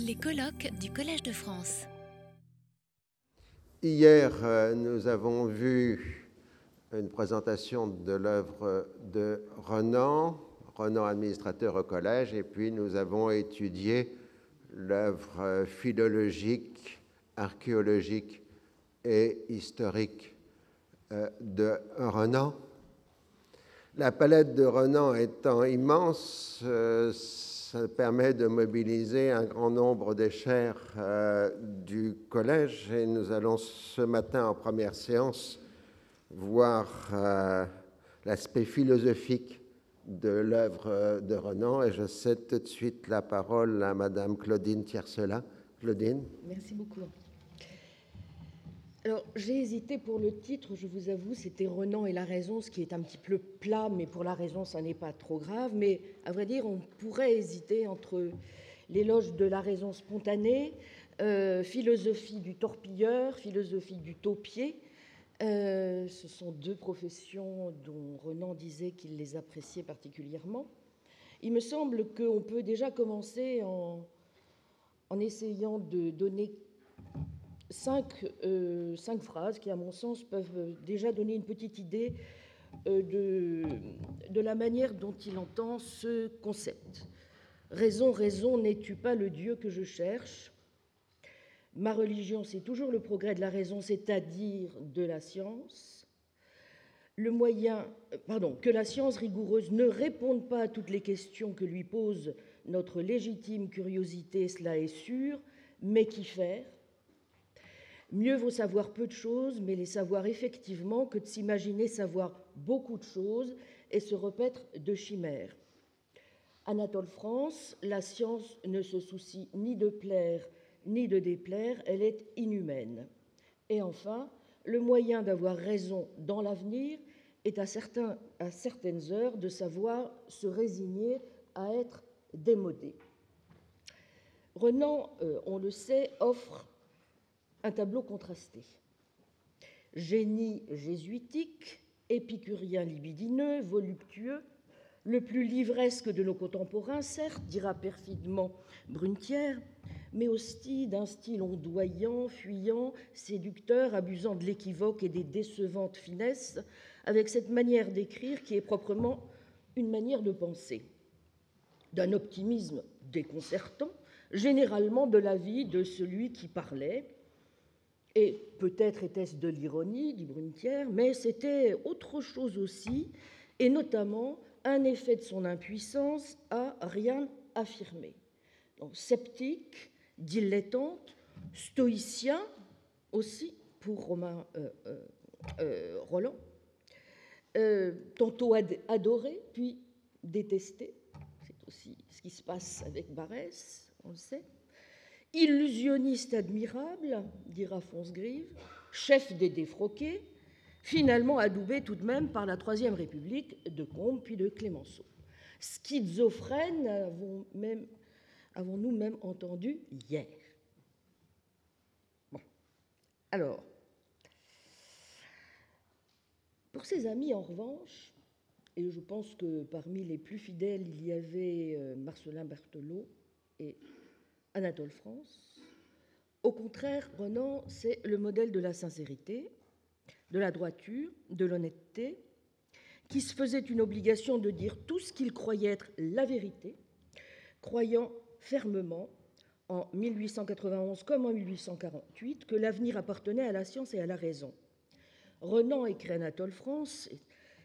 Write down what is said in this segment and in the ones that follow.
Les colloques du Collège de France. Hier, euh, nous avons vu une présentation de l'œuvre de Renan, Renan administrateur au collège, et puis nous avons étudié l'œuvre philologique, archéologique et historique euh, de Renan. La palette de Renan étant immense, euh, ça permet de mobiliser un grand nombre des chaires euh, du collège et nous allons ce matin en première séance voir l'aspect philosophique de l'œuvre de Renan et je cède tout de suite la parole à Madame Claudine Tiercelin. Claudine. Merci beaucoup. Alors, j'ai hésité pour le titre, je vous avoue, c'était Renan et la raison, ce qui est un petit peu plat, mais pour la raison, ça n'est pas trop grave. Mais à vrai dire, on pourrait hésiter entre l'éloge de la raison spontanée, euh, philosophie du torpilleur, philosophie du taupier. Euh, ce sont deux professions dont Renan disait qu'il les appréciait particulièrement. Il me semble qu'on peut déjà commencer en, en essayant de donner euh, cinq, phrases qui, à mon sens, peuvent déjà donner une petite idée euh, de, de la manière dont il entend ce concept. Raison, raison, n'es-tu pas le Dieu que je cherche? Ma religion, c'est toujours le progrès de la raison, c'est-à-dire de la science. Le moyen, euh, pardon, que la science rigoureuse ne réponde pas à toutes les questions que lui pose notre légitime curiosité, cela est sûr, mais qu'y faire? Mieux vaut savoir peu de choses, mais les savoir effectivement, que de s'imaginer savoir beaucoup de choses et se repaître de chimères. Anatole France, la science ne se soucie ni de plaire ni de déplaire, elle est inhumaine. Et enfin, le moyen d'avoir raison dans l'avenir est à, certains, à certaines heures de savoir se résigner à être démodé. Renan, euh, on le sait, offre un tableau contrasté. Génie jésuitique, épicurien libidineux, voluptueux, le plus livresque de nos contemporains, certes, dira perfidement Brunetière, mais aussi d'un style ondoyant, fuyant, séducteur, abusant de l'équivoque et des décevantes finesses, avec cette manière d'écrire qui est proprement une manière de penser, d'un optimisme déconcertant, généralement de la vie de celui qui parlait, et peut-être était-ce de l'ironie, dit Brunetière, mais c'était autre chose aussi, et notamment un effet de son impuissance à rien affirmer. Sceptique, dilettante, stoïcien aussi pour Romain euh, euh, euh, Roland, tantôt adoré puis détesté. C'est aussi ce qui se passe avec Barès, on le sait. Illusionniste admirable, dira Fonsgrive, chef des défroqués, finalement adoubé tout de même par la Troisième République de Combes puis de Clémenceau. Schizophrène, avons-nous même, même entendu hier. Bon. Alors, pour ses amis, en revanche, et je pense que parmi les plus fidèles, il y avait euh, Marcelin Berthelot et Anatole France. Au contraire, Renan, c'est le modèle de la sincérité, de la droiture, de l'honnêteté, qui se faisait une obligation de dire tout ce qu'il croyait être la vérité, croyant fermement, en 1891 comme en 1848, que l'avenir appartenait à la science et à la raison. Renan, écrit Anatole France,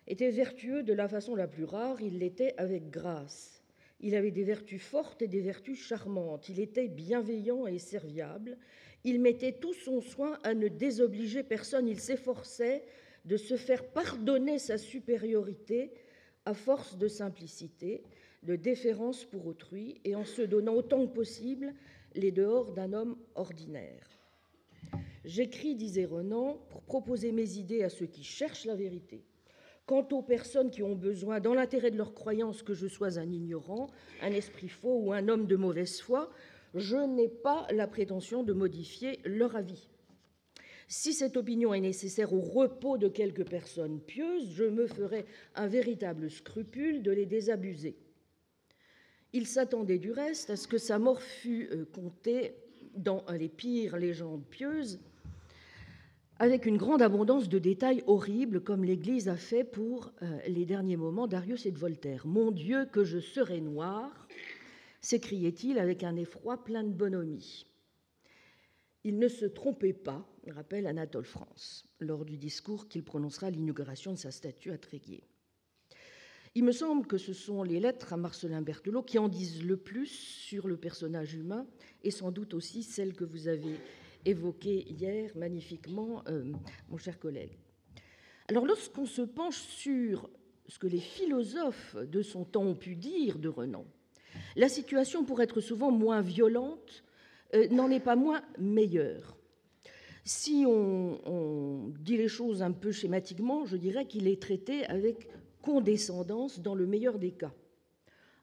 était vertueux de la façon la plus rare, il l'était avec grâce. Il avait des vertus fortes et des vertus charmantes. Il était bienveillant et serviable. Il mettait tout son soin à ne désobliger personne. Il s'efforçait de se faire pardonner sa supériorité à force de simplicité, de déférence pour autrui et en se donnant autant que possible les dehors d'un homme ordinaire. J'écris, disait Renan, pour proposer mes idées à ceux qui cherchent la vérité Quant aux personnes qui ont besoin, dans l'intérêt de leur croyance, que je sois un ignorant, un esprit faux ou un homme de mauvaise foi, je n'ai pas la prétention de modifier leur avis. Si cette opinion est nécessaire au repos de quelques personnes pieuses, je me ferai un véritable scrupule de les désabuser. Il s'attendait du reste à ce que sa mort fût euh, comptée dans les pires légendes pieuses, avec une grande abondance de détails horribles, comme l'Église a fait pour euh, les derniers moments d'Arius et de Voltaire. Mon Dieu, que je serai noir s'écriait-il avec un effroi plein de bonhomie. Il ne se trompait pas, rappelle Anatole France, lors du discours qu'il prononcera à l'inauguration de sa statue à Tréguier. Il me semble que ce sont les lettres à Marcelin Berthelot qui en disent le plus sur le personnage humain et sans doute aussi celles que vous avez évoquées hier magnifiquement, euh, mon cher collègue. Alors lorsqu'on se penche sur ce que les philosophes de son temps ont pu dire de Renan, la situation, pour être souvent moins violente, euh, n'en est pas moins meilleure. Si on, dit les choses un peu schématiquement, je dirais qu'il est traité avec condescendance dans le meilleur des cas.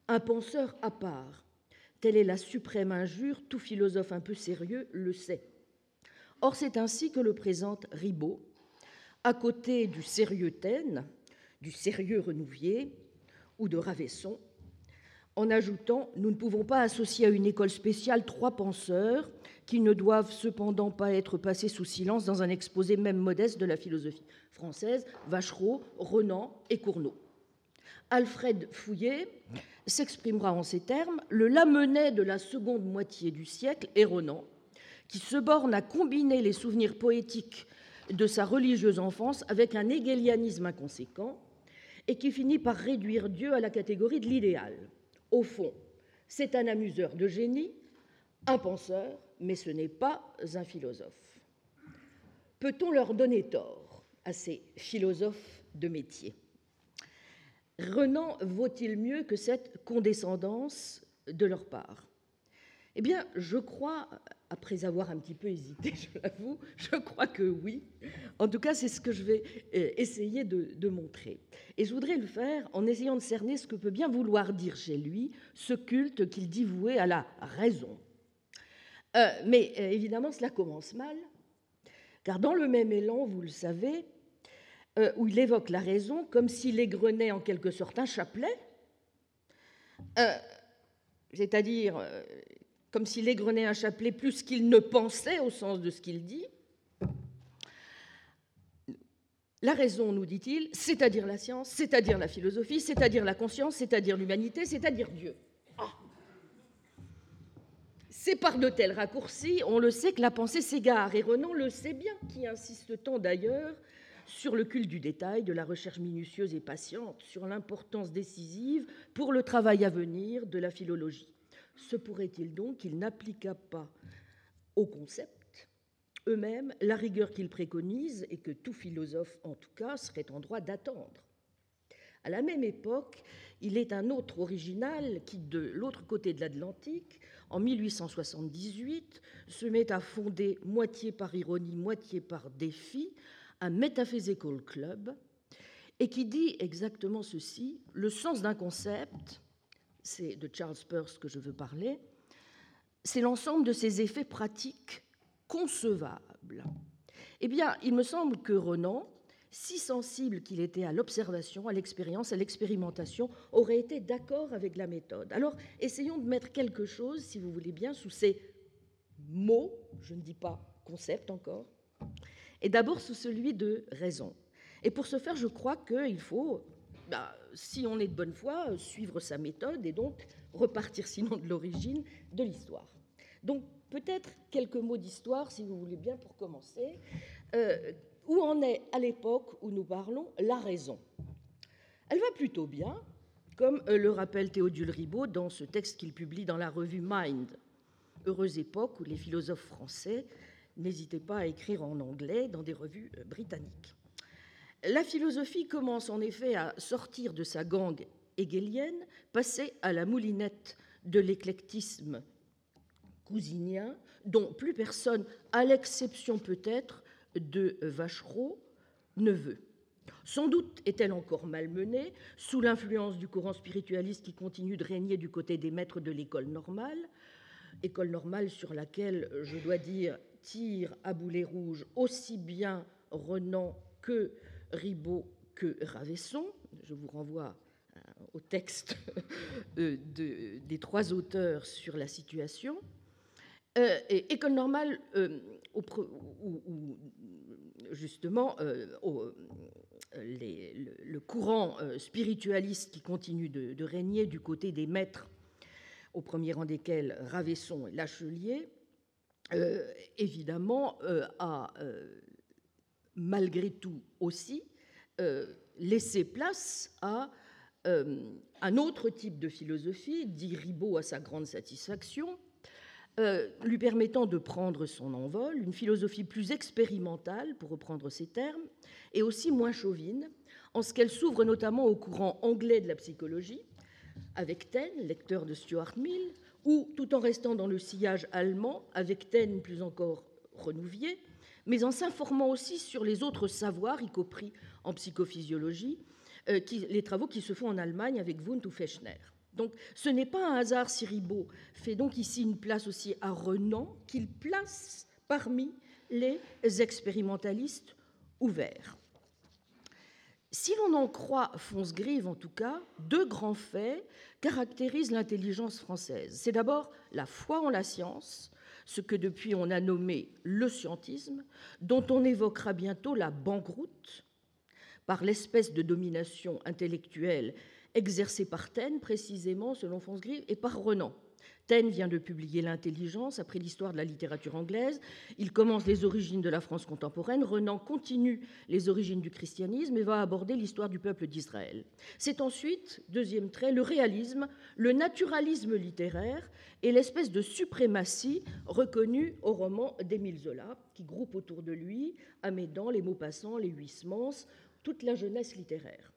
Un penseur à part, telle est la suprême injure, tout philosophe un peu sérieux le sait. Or, c'est ainsi que le présente Ribot, à côté du sérieux Taine, du sérieux Renouvier ou de Ravesson, en ajoutant Nous ne pouvons pas associer à une école spéciale trois penseurs qui ne doivent cependant pas être passés sous silence dans un exposé même modeste de la philosophie française, Vachereau, Renan et Cournot. Alfred Fouillet s'exprimera en ces termes Le Lamennais de la seconde moitié du siècle est Renan, qui se borne à combiner les souvenirs poétiques de sa religieuse enfance avec un hégélianisme inconséquent et qui finit par réduire Dieu à la catégorie de l'idéal. Au fond, c'est un amuseur de génie, un penseur, mais ce n'est pas un philosophe. Peut-on leur donner tort à ces philosophes de métier? Renan vaut-il mieux que cette condescendance de leur part? Eh bien, je crois après avoir un petit peu hésité, je l'avoue, je crois que oui. En tout cas, c'est ce que je vais euh, essayer de, montrer. Et je voudrais le faire en essayant de cerner ce que peut bien vouloir dire chez lui ce culte qu'il dit voué à la raison. Euh, mais euh, évidemment, cela commence mal, car dans le même élan, vous le savez, où il évoque la raison comme s'il égrenait en quelque sorte un chapelet, c'est-à-dire comme s'il égrenait un chapelet plus qu'il ne pensait au sens de ce qu'il dit. La raison, nous dit-il, c'est-à-dire la science, c'est-à-dire la philosophie, c'est-à-dire la conscience, c'est-à-dire l'humanité, c'est-à-dire Dieu. Ah. C'est par de tels raccourcis, on le sait, que la pensée s'égare, et Renan le sait bien, qui insiste tant d'ailleurs sur le culte du détail, de la recherche minutieuse et patiente, sur l'importance décisive pour le travail à venir de la philologie. Se pourrait-il donc qu'il n'appliqua pas aux concepts eux-mêmes la rigueur qu'ils préconisent et que tout philosophe, en tout cas, serait en droit d'attendre? À la même époque, il est un autre original qui, de l'autre côté de l'Atlantique, en 1878, se met à fonder, moitié par ironie, moitié par défi, un Metaphysical Club, et qui dit exactement ceci le sens d'un concept c'est de Charles Peirce que je veux parler, c'est l'ensemble de ces effets pratiques concevables. Eh bien, il me semble que Renan, si sensible qu'il était à l'observation, à l'expérience, à l'expérimentation, aurait été d'accord avec la méthode. Alors, essayons de mettre quelque chose, si vous voulez bien, sous ces mots, je ne dis pas concept encore, et d'abord sous celui de raison. Et pour ce faire, je crois qu'il faut bah, si on est de bonne foi, euh, suivre sa méthode et donc repartir sinon de l'origine de l'histoire. Donc peut-être quelques mots d'histoire, si vous voulez bien, pour commencer. Euh, où en est à l'époque où nous parlons la raison? Elle va plutôt bien, comme euh, le rappelle Théodule Ribaud dans ce texte qu'il publie dans la revue Mind. Heureuse époque où les philosophes français n'hésitaient pas à écrire en anglais dans des revues britanniques. La philosophie commence en effet à sortir de sa gangue hegelienne, passer à la moulinette de l'éclectisme cousinien, dont plus personne, à l'exception peut-être de Vachereau, ne veut. Sans doute est-elle encore malmenée sous l'influence du courant spiritualiste qui continue de régner du côté des maîtres de l'école normale, école normale sur laquelle, je dois dire, tire à boulet rouge aussi bien Renan que Ribot que Ravesson. Je vous renvoie au texte des trois auteurs sur la situation. et école normale, où, justement le, courant spiritualiste qui continue de, de, régner du côté des maîtres, au premier rang desquels Ravesson et Lachelier, euh, évidemment, euh, a euh, malgré tout aussi laissé place à un autre type de philosophie, dit Ribot à sa grande satisfaction, lui permettant de prendre son envol, une philosophie plus expérimentale, pour reprendre ses termes, et aussi moins chauvine, en ce qu'elle s'ouvre notamment au courant anglais de la psychologie, avec Taine, lecteur de Stuart Mill, ou tout en restant dans le sillage allemand, avec Taine plus encore renouvier, mais en s'informant aussi sur les autres savoirs, y compris en psychophysiologie, euh, les travaux qui se font en Allemagne avec Wundt ou Fechner. Donc ce n'est pas un hasard si Ribot fait donc ici une place aussi à Renan, qu'il place parmi les expérimentalistes ouverts. Si l'on en croit Fonsgrive, en tout cas, deux grands faits caractérisent l'intelligence française. C'est d'abord la foi en la science, ce que depuis on a nommé le scientisme, dont on évoquera bientôt la banqueroute, par l'espèce de domination intellectuelle exercée par Taine, précisément selon Fonsgrive, et par Renan. Taine vient de publier L'intelligence après l'histoire de la littérature anglaise. Il commence les origines de la France contemporaine. Renan continue les origines du christianisme et va aborder l'histoire du peuple d'Israël. C'est ensuite, deuxième trait, le réalisme, le naturalisme littéraire et l'espèce de suprématie reconnue au roman d'Émile Zola, qui groupe autour de lui Amédan, les Maupassant, les Huysmans, toute la jeunesse littéraire.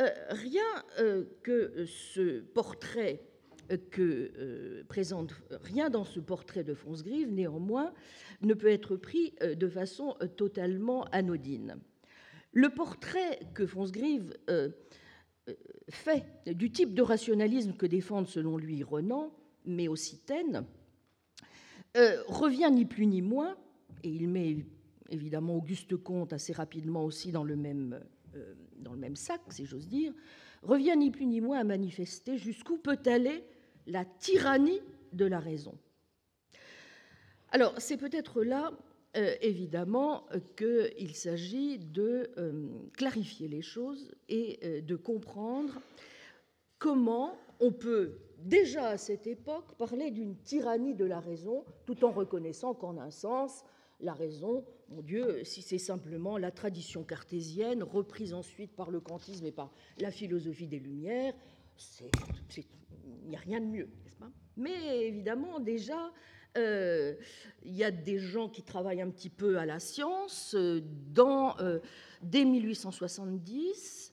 Euh, rien euh, que ce portrait que euh, présente rien dans ce portrait de Fonsgrive, néanmoins, ne peut être pris euh, de façon euh, totalement anodine. Le portrait que Fonsgrive fait du type de rationalisme que défendent selon lui Renan, mais aussi Taine, revient ni plus ni moins, et il met évidemment Auguste Comte assez rapidement aussi dans le même, dans le même sac, si j'ose dire, revient ni plus ni moins à manifester jusqu'où peut aller la tyrannie de la raison. Alors, c'est peut-être là, euh, évidemment, qu'il s'agit de euh, clarifier les choses et euh, de comprendre comment on peut, déjà à cette époque, parler d'une tyrannie de la raison, tout en reconnaissant qu'en un sens, la raison, mon Dieu, si c'est simplement la tradition cartésienne, reprise ensuite par le kantisme et par la philosophie des Lumières, c'est il n'y a rien de mieux, n'est-ce pas? Mais évidemment, déjà, euh, il y a des gens qui travaillent un petit peu à la science. Euh, dans, euh, dès 1870,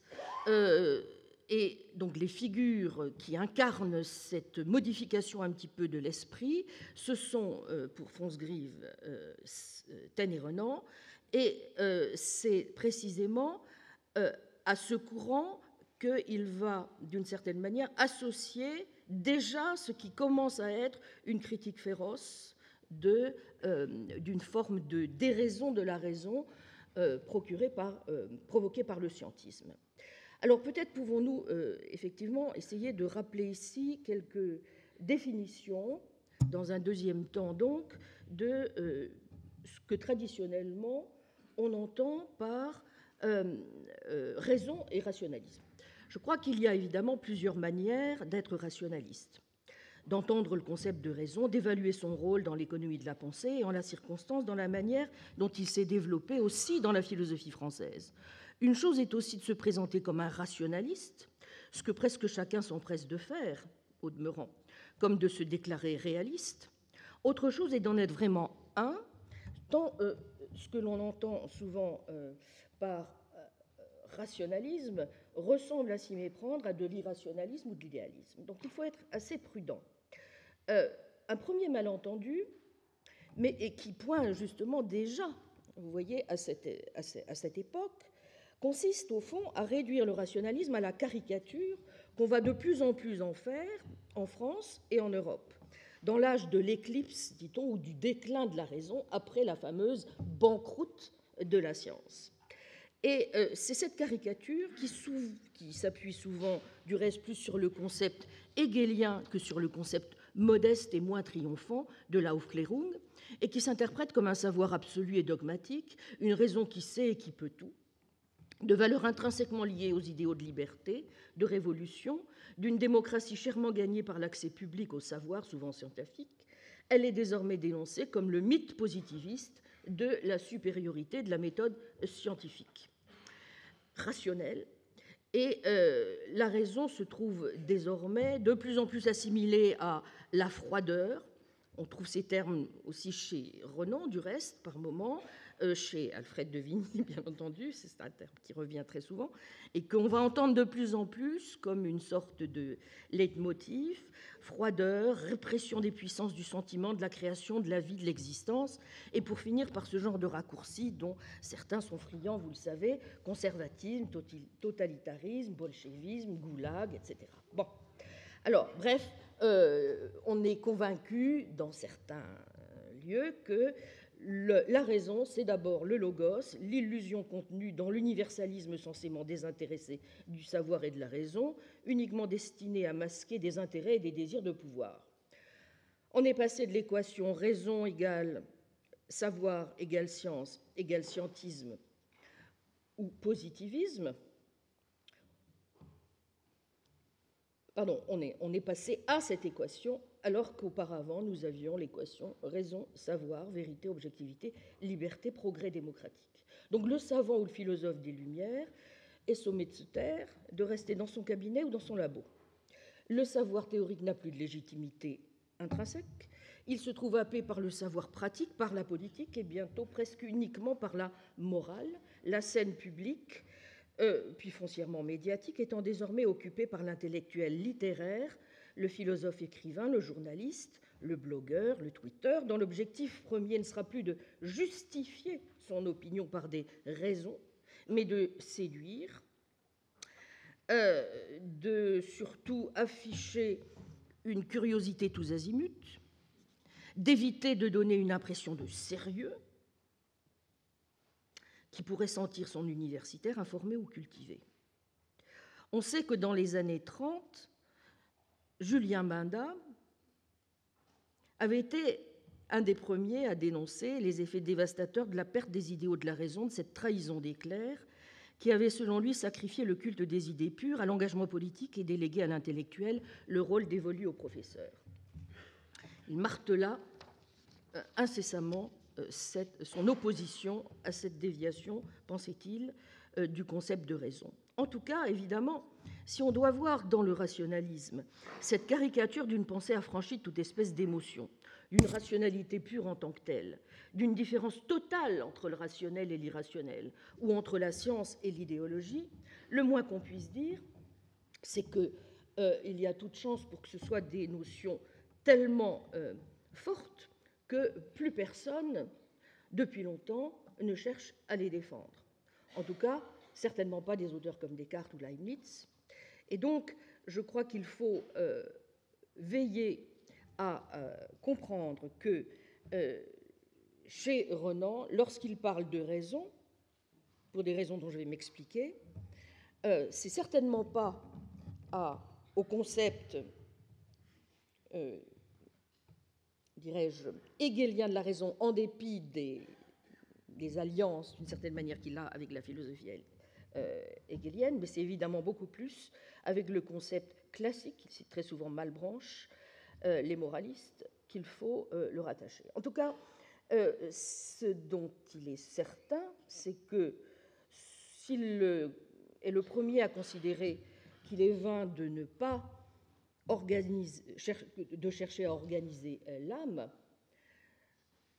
et donc les figures qui incarnent cette modification un petit peu de l'esprit, ce sont pour Fonsgrive, Taine et Renan, et c'est précisément à ce courant qu'il va, d'une certaine manière, associer déjà ce qui commence à être une critique féroce euh, d'une forme de déraison de la raison euh, euh, provoquée par le scientisme. Alors peut-être pouvons-nous effectivement essayer de rappeler ici quelques définitions, dans un deuxième temps donc, de ce que traditionnellement on entend par raison et rationalisme. Je crois qu'il y a évidemment plusieurs manières d'être rationaliste, d'entendre le concept de raison, d'évaluer son rôle dans l'économie de la pensée et en la circonstance dans la manière dont il s'est développé aussi dans la philosophie française. Une chose est aussi de se présenter comme un rationaliste, ce que presque chacun s'empresse de faire, au demeurant, comme de se déclarer réaliste. Autre chose est d'en être vraiment un, tant euh, ce que l'on entend souvent euh, par euh, rationalisme ressemble à s'y méprendre à de l'irrationalisme ou de l'idéalisme. Donc il faut être assez prudent. Euh, un premier malentendu, mais et qui pointe justement déjà, vous voyez, à cette, à cette époque, consiste au fond à réduire le rationalisme à la caricature qu'on va de plus en plus en faire en France et en Europe, dans l'âge de l'éclipse, dit-on, ou du déclin de la raison, après la fameuse banqueroute de la science. Et euh, c'est cette caricature qui, s'appuie souvent, du reste, plus sur le concept hegelien que sur le concept modeste et moins triomphant de l'Aufklärung, et qui s'interprète comme un savoir absolu et dogmatique, une raison qui sait et qui peut tout, de valeurs intrinsèquement liées aux idéaux de liberté, de révolution, d'une démocratie chèrement gagnée par l'accès public au savoir, souvent scientifique, elle est désormais dénoncée comme le mythe positiviste de la supériorité de la méthode scientifique. Rationnelle, et euh, la raison se trouve désormais de plus en plus assimilée à la froideur. On trouve ces termes aussi chez Renan, du reste, par moments, chez Alfred de Vigny, bien entendu, c'est un terme qui revient très souvent, et qu'on va entendre de plus en plus comme une sorte de leitmotiv, froideur, répression des puissances du sentiment, de la création, de la vie, de l'existence, et pour finir par ce genre de raccourcis dont certains sont friands, vous le savez, conservatisme, totalitarisme, bolchevisme, goulag, etc. Bon, alors, bref, euh, on est convaincu dans certains lieux que la raison, c'est d'abord le logos, l'illusion contenue dans l'universalisme censément désintéressé du savoir et de la raison, uniquement destiné à masquer des intérêts et des désirs de pouvoir. On est passé de l'équation raison égale savoir égale science égale scientisme ou positivisme Pardon, on est, on est passé à cette équation alors qu'auparavant nous avions l'équation raison, savoir, vérité, objectivité, liberté, progrès démocratique. Donc le savant ou le philosophe des Lumières est sommé de se taire, de rester dans son cabinet ou dans son labo. Le savoir théorique n'a plus de légitimité intrinsèque, il se trouve happé par le savoir pratique, par la politique et bientôt presque uniquement par la morale, la scène publique, euh, puis foncièrement médiatique, étant désormais occupée par l'intellectuel littéraire, le philosophe écrivain, le journaliste, le blogueur, le Twitter, dont l'objectif premier ne sera plus de justifier son opinion par des raisons, mais de séduire, euh, de surtout afficher une curiosité tous azimuts, d'éviter de donner une impression de sérieux, qui pourrait sentir son universitaire informé ou cultivé. On sait que dans les années 30, Julien Binda avait été un des premiers à dénoncer les effets dévastateurs de la perte des idéaux de la raison, de cette trahison des clercs, qui avait selon lui sacrifié le culte des idées pures à l'engagement politique et délégué à l'intellectuel le rôle dévolu au professeur. Il martela euh, incessamment euh, son opposition à cette déviation, pensait-il, euh, du concept de raison. En tout cas, évidemment, si on doit voir dans le rationalisme cette caricature d'une pensée affranchie de toute espèce d'émotion, d'une rationalité pure en tant que telle, d'une différence totale entre le rationnel et l'irrationnel, ou entre la science et l'idéologie, le moins qu'on puisse dire, c'est qu'il euh, y a toute chance pour que ce soit des notions tellement fortes que plus personne, depuis longtemps, ne cherche à les défendre. En tout cas, certainement pas des auteurs comme Descartes ou Leibniz. Et donc, je crois qu'il faut euh, veiller à euh, comprendre que euh, chez Renan, lorsqu'il parle de raison, pour des raisons dont je vais m'expliquer, c'est certainement pas au concept dirais-je, hegelien de la raison en dépit des, alliances, d'une certaine manière, qu'il a avec la philosophie hegelienne, mais c'est évidemment beaucoup plus avec le concept classique, c'est très souvent Malbranche, euh, les moralistes, qu'il faut euh, le rattacher. En tout cas, ce dont il est certain, c'est que s'il est le premier à considérer qu'il est vain de ne pas de chercher à organiser euh, l'âme,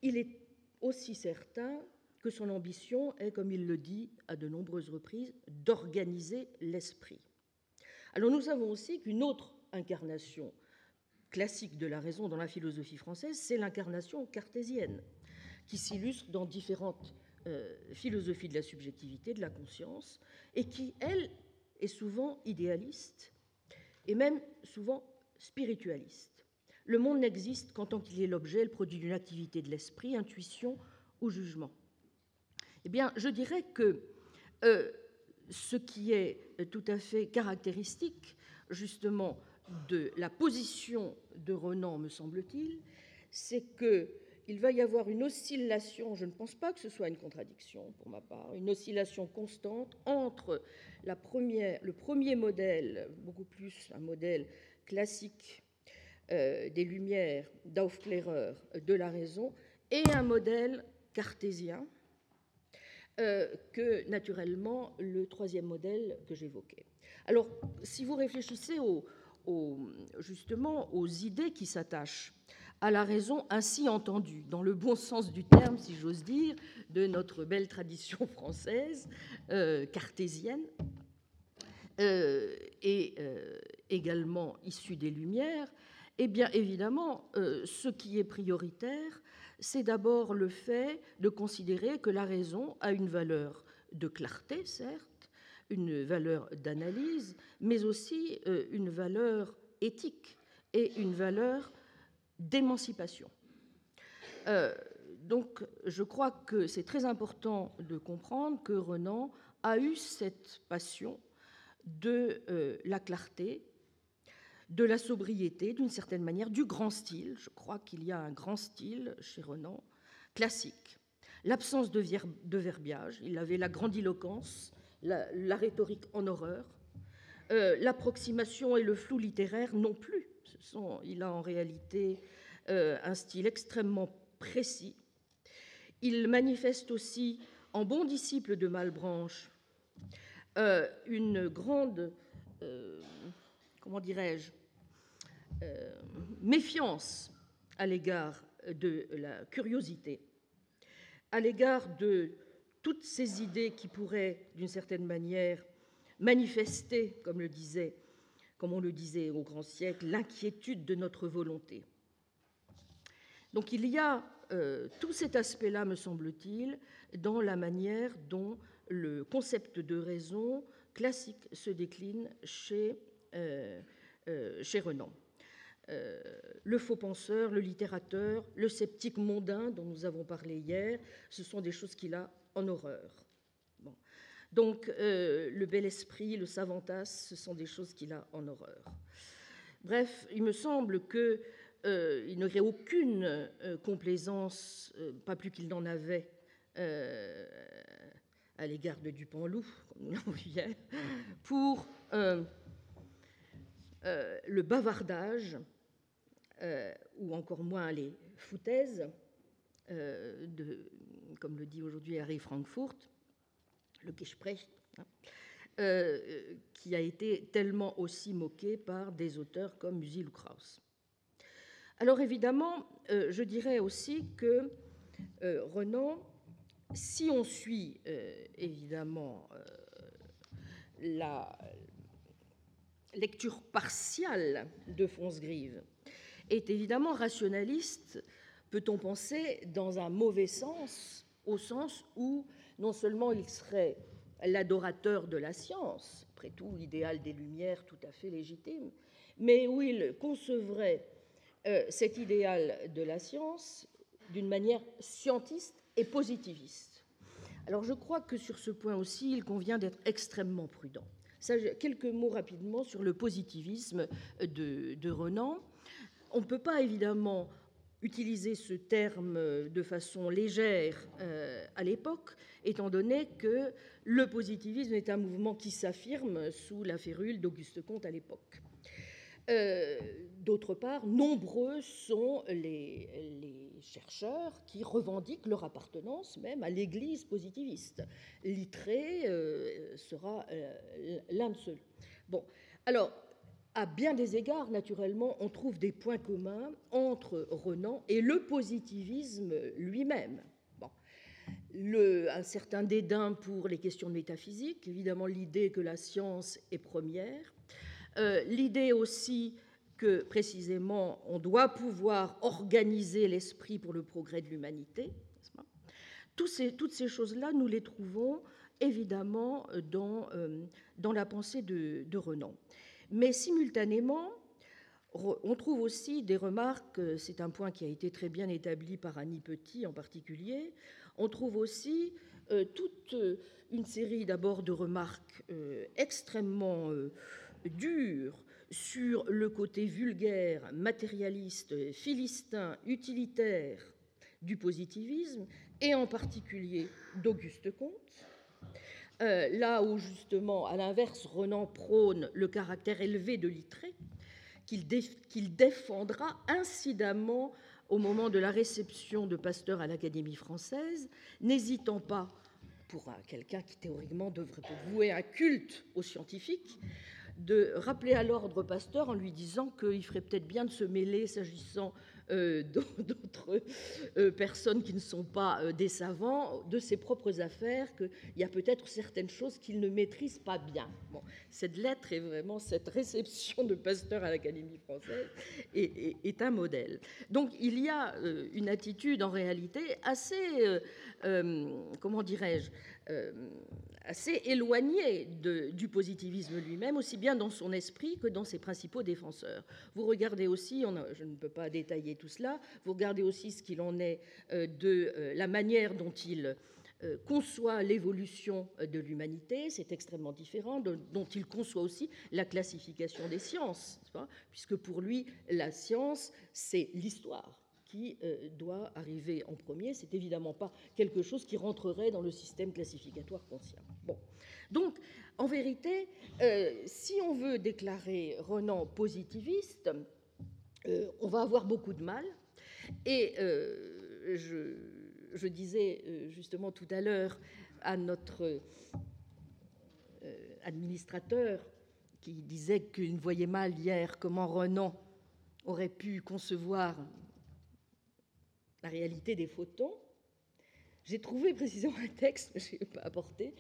il est aussi certain que son ambition est, comme il le dit à de nombreuses reprises, d'organiser l'esprit. Alors nous savons aussi qu'une autre incarnation classique de la raison dans la philosophie française, c'est l'incarnation cartésienne, qui s'illustre dans différentes euh, philosophies de la subjectivité, de la conscience, et qui, elle, est souvent idéaliste et même souvent spiritualiste. Le monde n'existe qu'en tant qu'il est l'objet, le produit d'une activité de l'esprit, intuition ou jugement. Eh bien, je dirais que ce qui est tout à fait caractéristique, justement, de la position de Renan, me semble-t-il, c'est qu'il va y avoir une oscillation, je ne pense pas que ce soit une contradiction pour ma part, une oscillation constante entre le premier modèle, beaucoup plus un modèle classique euh, des Lumières, d'Aufkläreur, de la raison, et un modèle cartésien euh, que, naturellement, le troisième modèle que j'évoquais. Alors, si vous réfléchissez justement aux idées qui s'attachent à la raison ainsi entendue, dans le bon sens du terme, si j'ose dire, de notre belle tradition française euh, cartésienne, euh, et euh, également issue des Lumières, eh bien évidemment, ce qui est prioritaire, c'est d'abord le fait de considérer que la raison a une valeur de clarté, certes, une valeur d'analyse, mais aussi euh, une valeur éthique et une valeur d'émancipation. Euh, donc, je crois que c'est très important de comprendre que Renan a eu cette passion de euh, la clarté, de la sobriété, d'une certaine manière, du grand style. Je crois qu'il y a un grand style chez Renan, classique. L'absence de, verbiage, il avait la grandiloquence, la, rhétorique en horreur. Euh, l'approximation et le flou littéraire non plus. il a en réalité euh, un style extrêmement précis. Il manifeste aussi, en bon disciple de Malbranche, euh, une grande, comment dirais-je, méfiance à l'égard de la curiosité, à l'égard de toutes ces idées qui pourraient, d'une certaine manière, manifester, comme, on le disait au grand siècle, l'inquiétude de notre volonté. Donc il y a euh, tout cet aspect-là, me semble-t-il, dans la manière dont le concept de raison classique se décline chez, euh, euh, chez Renan. Le faux penseur, le littérateur, le sceptique mondain dont nous avons parlé hier, ce sont des choses qu'il a en horreur. Donc euh, le bel esprit, le savantas, ce sont des choses qu'il a en horreur. Bref, il me semble qu'il euh, n'aurait aucune euh, complaisance, pas plus qu'il n'en avait, à l'égard de Dupanloup, comme nous l'avons vu hier, pour le bavardage, ou encore moins les foutaises, de, comme le dit aujourd'hui Harry Frankfurt, le Gespräch, hein, euh, qui a été tellement aussi moqué par des auteurs comme Musil ou Krauss. Alors évidemment, euh, je dirais aussi que euh, Renan, si on suit évidemment la lecture partiale de Fonsgrive, est évidemment rationaliste, peut-on penser, dans un mauvais sens au sens où non seulement il serait l'adorateur de la science, après tout l'idéal des Lumières tout à fait légitime, mais où il concevrait euh, cet idéal de la science d'une manière scientiste et positiviste. Alors je crois que sur ce point aussi, il convient d'être extrêmement prudent. quelques mots rapidement sur le positivisme de, de Renan. On ne peut pas évidemment utiliser ce terme de façon légère euh, à l'époque, étant donné que le positivisme est un mouvement qui s'affirme sous la férule d'Auguste Comte à l'époque. Euh, d'autre part, nombreux sont les, chercheurs qui revendiquent leur appartenance même à l'Église positiviste. Littré euh, sera l'un de ceux. Bon, alors à bien des égards, naturellement, on trouve des points communs entre Renan et le positivisme lui-même. Bon. un certain dédain pour les questions de métaphysique, évidemment l'idée que la science est première, euh, l'idée aussi que précisément on doit pouvoir organiser l'esprit pour le progrès de l'humanité. Toutes ces choses-là, nous les trouvons évidemment dans, euh, la pensée de Renan. Mais simultanément, on trouve aussi des remarques, c'est un point qui a été très bien établi par Annie Petit en particulier, on trouve aussi toute une série d'abord de remarques extrêmement dures sur le côté vulgaire, matérialiste, philistin, utilitaire du positivisme, et en particulier d'Auguste Comte, euh, là où justement, à l'inverse, Renan prône le caractère élevé de Littré, qu'il défendra incidemment au moment de la réception de Pasteur à l'Académie française, n'hésitant pas, pour quelqu'un qui théoriquement devrait vouer un culte aux scientifiques, de rappeler à l'ordre Pasteur en lui disant qu'il ferait peut-être bien de se mêler s'agissant d'autres euh, personnes qui ne sont pas euh, des savants, de ses propres affaires, qu'il y a peut-être certaines choses qu'il ne maîtrise pas bien. Cette lettre est vraiment, cette réception de Pasteur à l'Académie française est, un modèle. Donc il y a une attitude en réalité assez, comment dirais-je, assez éloigné du positivisme lui-même, aussi bien dans son esprit que dans ses principaux défenseurs. Vous regardez aussi, je ne peux pas détailler tout cela, vous regardez aussi ce qu'il en est euh, de euh, la manière dont il euh, conçoit l'évolution de l'humanité, c'est extrêmement différent, dont il conçoit aussi la classification des sciences, puisque pour lui, la science, c'est l'histoire qui euh, doit arriver en premier. C'est évidemment pas quelque chose qui rentrerait dans le système classificatoire conscient. Bon. Donc, en vérité, euh, si on veut déclarer Renan positiviste, euh, on va avoir beaucoup de mal. Et je, je, disais justement tout à l'heure à notre administrateur qui disait qu'il voyait mal hier comment Renan aurait pu concevoir la réalité des photons, j'ai trouvé précisément un texte, je n'ai pas apporté,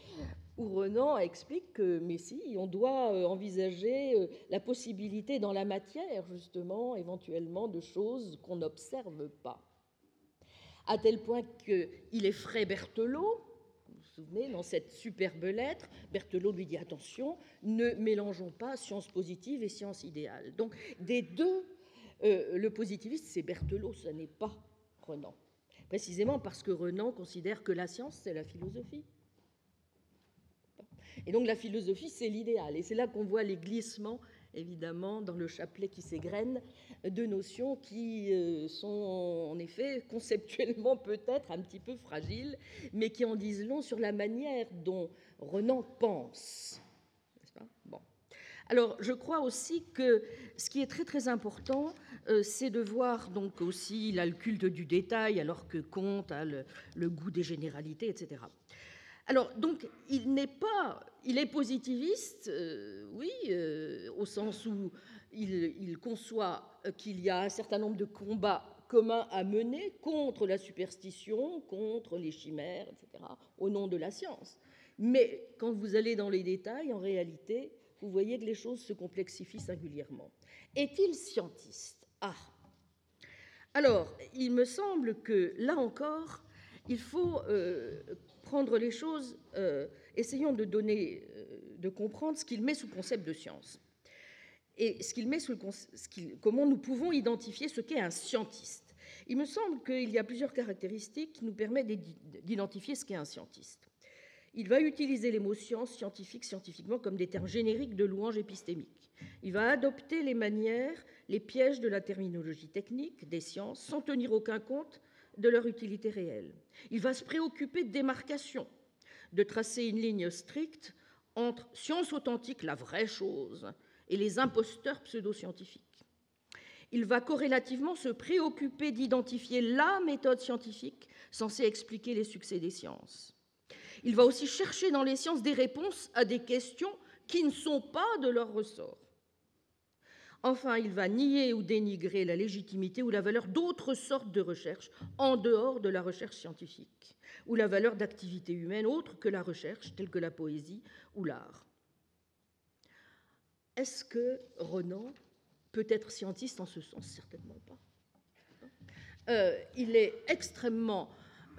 où Renan explique que, mais si, on doit euh, envisager euh, la possibilité dans la matière, justement, éventuellement, de choses qu'on n'observe pas. À tel point qu'il effraie Berthelot, vous vous souvenez, dans cette superbe lettre, Berthelot lui dit attention, ne mélangeons pas science positive et science idéale. Donc, des deux, euh, le positiviste, c'est Berthelot, ce n'est pas Renan. Précisément parce que Renan considère que la science, c'est la philosophie. Et donc la philosophie, c'est l'idéal. Et c'est là qu'on voit les glissements, évidemment, dans le chapelet qui s'égrène, de notions qui euh, sont en effet conceptuellement peut-être un petit peu fragiles, mais qui en disent long sur la manière dont Renan pense. Bon. Alors, je crois aussi que ce qui est très très important, c'est de voir donc aussi il le culte du détail, alors que Comte a le, goût des généralités, etc. Alors, donc, il n'est pas, il est positiviste, euh, oui, euh, au sens où il, conçoit qu'il y a un certain nombre de combats communs à mener contre la superstition, contre les chimères, etc., au nom de la science. Mais quand vous allez dans les détails, en réalité, vous voyez que les choses se complexifient singulièrement. Est-il scientiste? Ah Alors, il me semble que là encore, il faut euh, prendre les choses, euh, essayons de donner, euh, de comprendre ce qu'il met sous concept de science. Et ce qu'il met sous comment nous pouvons identifier ce qu'est un scientiste. Il me semble qu'il y a plusieurs caractéristiques qui nous permettent d'identifier ce qu'est un scientiste. Il va utiliser les mots science, scientifique, scientifiquement comme des termes génériques de louange épistémique. Il va adopter les manières, les pièges de la terminologie technique des sciences sans tenir aucun compte de leur utilité réelle. Il va se préoccuper de démarcation, de tracer une ligne stricte entre science authentique, la vraie chose, et les imposteurs pseudo-scientifiques. Il va corrélativement se préoccuper d'identifier la méthode scientifique censée expliquer les succès des sciences. Il va aussi chercher dans les sciences des réponses à des questions qui ne sont pas de leur ressort. Enfin, il va nier ou dénigrer la légitimité ou la valeur d'autres sortes de recherches en dehors de la recherche scientifique, ou la valeur d'activités humaines autres que la recherche, telles que la poésie ou l'art. Est-ce que Renan peut être scientiste en ce sens? Certainement pas. Euh, il est extrêmement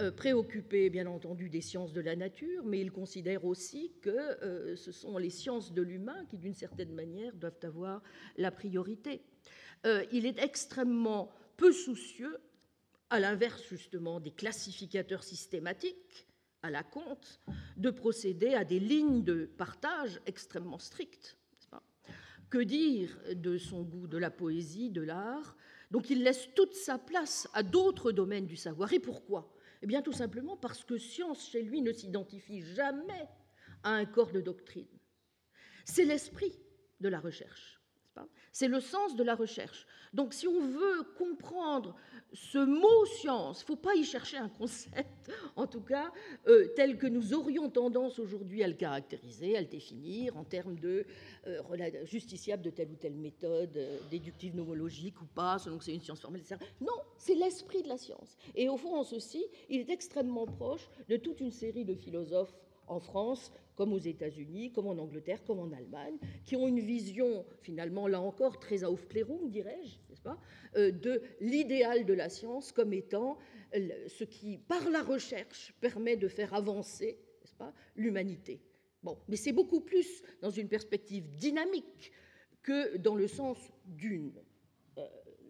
préoccupé, bien entendu, des sciences de la nature, mais il considère aussi que euh, ce sont les sciences de l'humain qui, d'une certaine manière, doivent avoir la priorité. Euh, il est extrêmement peu soucieux, à l'inverse justement des classificateurs systématiques, à la compte de procéder à des lignes de partage extrêmement strictes. Que dire de son goût de la poésie, de l'art? Donc il laisse toute sa place à d'autres domaines du savoir. Et pourquoi? Eh bien tout simplement parce que science chez lui ne s'identifie jamais à un corps de doctrine. C'est l'esprit de la recherche. C'est le sens de la recherche. Donc si on veut comprendre ce mot science, faut pas y chercher un concept, en tout cas, euh, tel que nous aurions tendance aujourd'hui à le caractériser, à le définir en termes de euh, justiciable de telle ou telle méthode, euh, déductive nomologique ou pas, selon que c'est une science formelle, etc. Non, c'est l'esprit de la science. Et au fond, en ceci, il est extrêmement proche de toute une série de philosophes en France, comme aux États-Unis, comme en Angleterre, comme en Allemagne, qui ont une vision, finalement, là encore, très Aufklärung, dirais-je, euh, de l'idéal de la science comme étant ce qui, par la recherche, permet de faire avancer, l'humanité. Bon, mais c'est beaucoup plus dans une perspective dynamique que dans le sens d'une euh,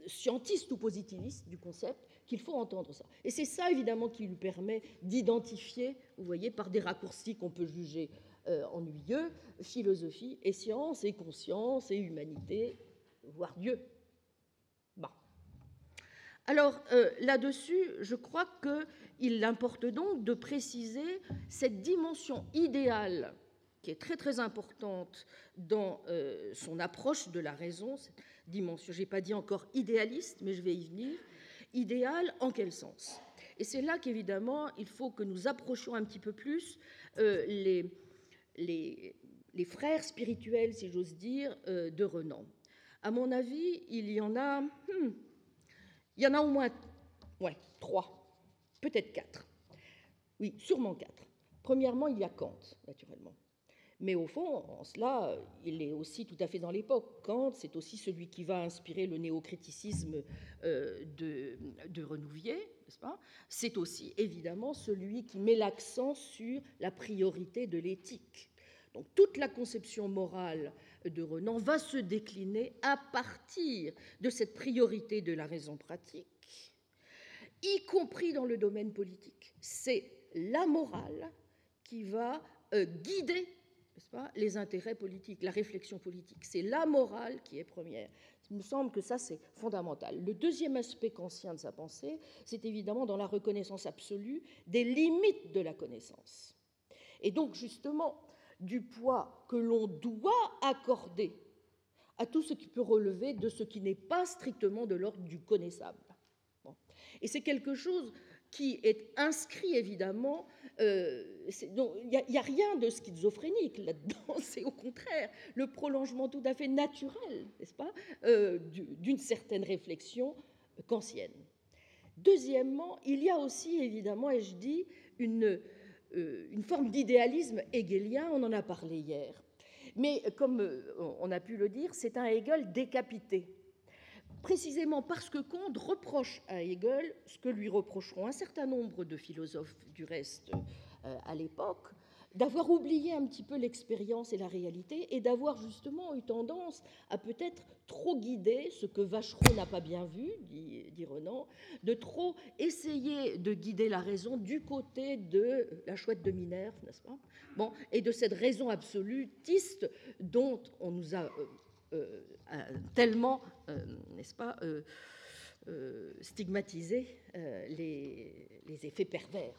scientiste ou positiviste du concept qu'il faut entendre ça. Et c'est ça, évidemment, qui lui permet d'identifier, vous voyez, par des raccourcis qu'on peut juger euh, ennuyeux, philosophie et science et conscience et humanité, voire Dieu. Alors, euh, là-dessus, je crois qu'il importe donc de préciser cette dimension idéale qui est très très importante dans euh, son approche de la raison, cette dimension, je n'ai pas dit encore idéaliste, mais je vais y venir, Idéal, en quel sens? Et c'est là qu'évidemment, il faut que nous approchions un petit peu plus euh, les, frères spirituels, si j'ose dire, de Renan. À mon avis, il y en a, hmm, il y en a au moins trois, peut-être quatre. Oui, sûrement quatre. Premièrement, il y a Kant, naturellement. Mais au fond, en cela, il est aussi tout à fait dans l'époque. Kant, c'est aussi celui qui va inspirer le néocriticisme euh, de, de Renouvier, n'est-ce pas? C'est aussi évidemment celui qui met l'accent sur la priorité de l'éthique. Donc toute la conception morale de Renan va se décliner à partir de cette priorité de la raison pratique, y compris dans le domaine politique. C'est la morale qui va euh, guider pas, les intérêts politiques, la réflexion politique. C'est la morale qui est première. Il me semble que ça, c'est fondamental. Le deuxième aspect qu'ancien de sa pensée, c'est évidemment dans la reconnaissance absolue des limites de la connaissance. Et donc, justement, du poids que l'on doit accorder à tout ce qui peut relever de ce qui n'est pas strictement de l'ordre du connaissable. Et c'est quelque chose qui est inscrit évidemment euh, il n'y a, rien de schizophrénique là-dedans, c'est au contraire le prolongement tout à fait naturel, n'est-ce pas, euh, d'une certaine réflexion kantienne. Deuxièmement, il y a aussi évidemment, et je dis, une, une forme d'idéalisme hegelien, on en a parlé hier. Mais comme on a pu le dire, c'est un Hegel décapité précisément parce que Comte reproche à Hegel ce que lui reprocheront un certain nombre de philosophes du reste euh, à l'époque, d'avoir oublié un petit peu l'expérience et la réalité et d'avoir justement eu tendance à peut-être trop guider ce que Vachereau n'a pas bien vu, dit, Renan, de trop essayer de guider la raison du côté de la chouette de Minerve, n'est-ce pas? Bon, et de cette raison absolutiste dont on nous a euh, euh, tellement, euh, n'est-ce pas, euh, stigmatiser les, effets pervers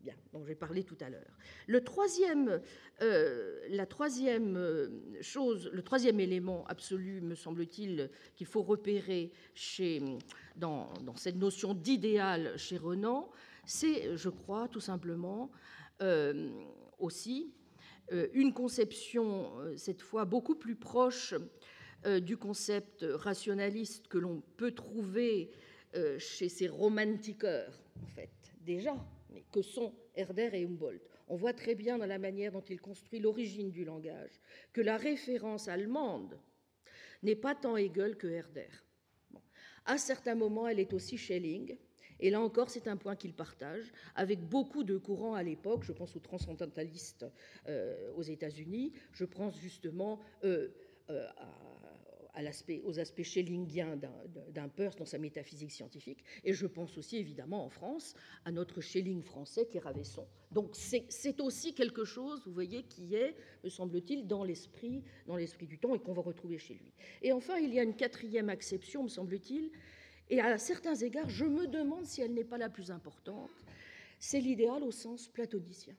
Bien, dont j'ai parlé tout à l'heure. Le troisième, la troisième chose, le troisième élément absolu, me semble-t-il, qu'il faut repérer chez, dans, cette notion d'idéal chez Renan, c'est, je crois, tout simplement aussi une conception, cette fois beaucoup plus proche euh, du concept rationaliste que l'on peut trouver euh, chez ces romantiqueurs, en fait, déjà, que sont Herder et Humboldt. On voit très bien dans la manière dont il construit l'origine du langage que la référence allemande n'est pas tant Hegel que Herder. À certains moments, elle est aussi Schelling, et là encore, c'est un point qu'il partage avec beaucoup de courants à l'époque. Je pense aux transcendantalistes euh, aux États-Unis. Je pense justement aux aspects schellingiens d'un Peirce dans sa métaphysique scientifique. Et je pense aussi, évidemment, en France, à notre Schelling français qui est Ravesson. Donc c'est aussi quelque chose, vous voyez, qui est, me semble-t-il, dans l'esprit du temps et qu'on va retrouver chez lui. Et enfin, il y a une quatrième acception, me semble-t-il, et à certains égards, je me demande si elle n'est pas la plus importante, c'est l'idéal au sens platonicien.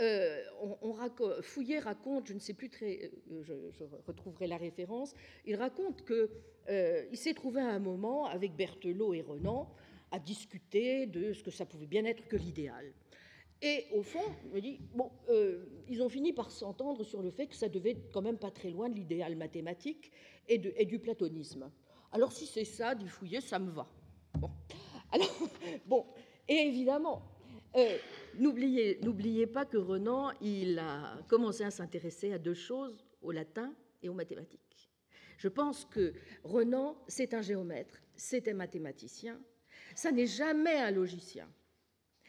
Euh, on, Fouillet raconte, je ne sais plus très, euh, je, retrouverai la référence, il raconte qu'il euh, s'est trouvé à un moment avec Berthelot et Renan à discuter de ce que ça pouvait bien être que l'idéal. Et au fond, me dit, bon, ils ont fini par s'entendre sur le fait que ça devait être quand même pas très loin de l'idéal mathématique et, du platonisme. Alors si c'est ça, dit Fouillet, ça me va. Bon, alors, bon, et évidemment, n'oubliez pas que Renan, il a commencé à s'intéresser à deux choses, au latin et aux mathématiques. Je pense que Renan, c'est un géomètre, c'est un mathématicien, ça n'est jamais un logicien,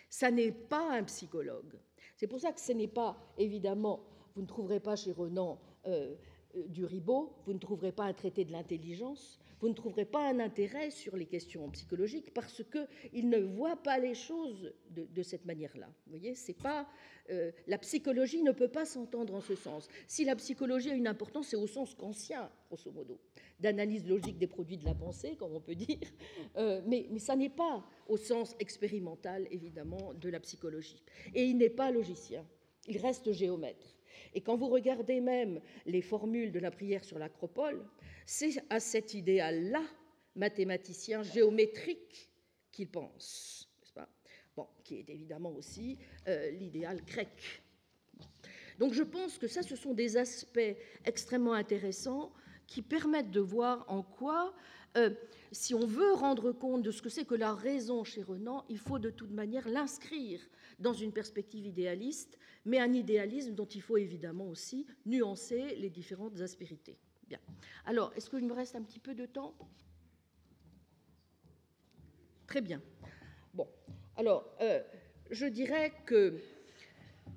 ça n'est pas un psychologue. C'est pour ça que ce n'est pas, évidemment, vous ne trouverez pas chez Renan euh, euh, du Ribot, vous ne trouverez pas un traité de l'intelligence, vous ne trouverez pas un intérêt sur les questions psychologiques parce qu'il ne voit pas les choses de, cette manière-là. Vous voyez, c'est pas euh, la psychologie ne peut pas s'entendre en ce sens. Si la psychologie a une importance, c'est au sens kantien, grosso modo, d'analyse logique des produits de la pensée, comme on peut dire, euh, mais, mais ça n'est pas au sens expérimental, évidemment, de la psychologie. Et il n'est pas logicien, il reste géomètre. Et quand vous regardez même les formules de la prière sur l'acropole, c'est à cet idéal-là, mathématicien géométrique, qu'il pense, qui est évidemment aussi euh, l'idéal grec. Donc je pense que ça, ce sont des aspects extrêmement intéressants qui permettent de voir en quoi, euh, si on veut rendre compte de ce que c'est que la raison chez Renan, il faut de toute manière l'inscrire dans une perspective idéaliste, mais un idéalisme dont il faut évidemment aussi nuancer les différentes aspérités. Alors, est-ce qu'il me reste un petit peu de temps? Très bien. Bon. Alors, euh, je dirais que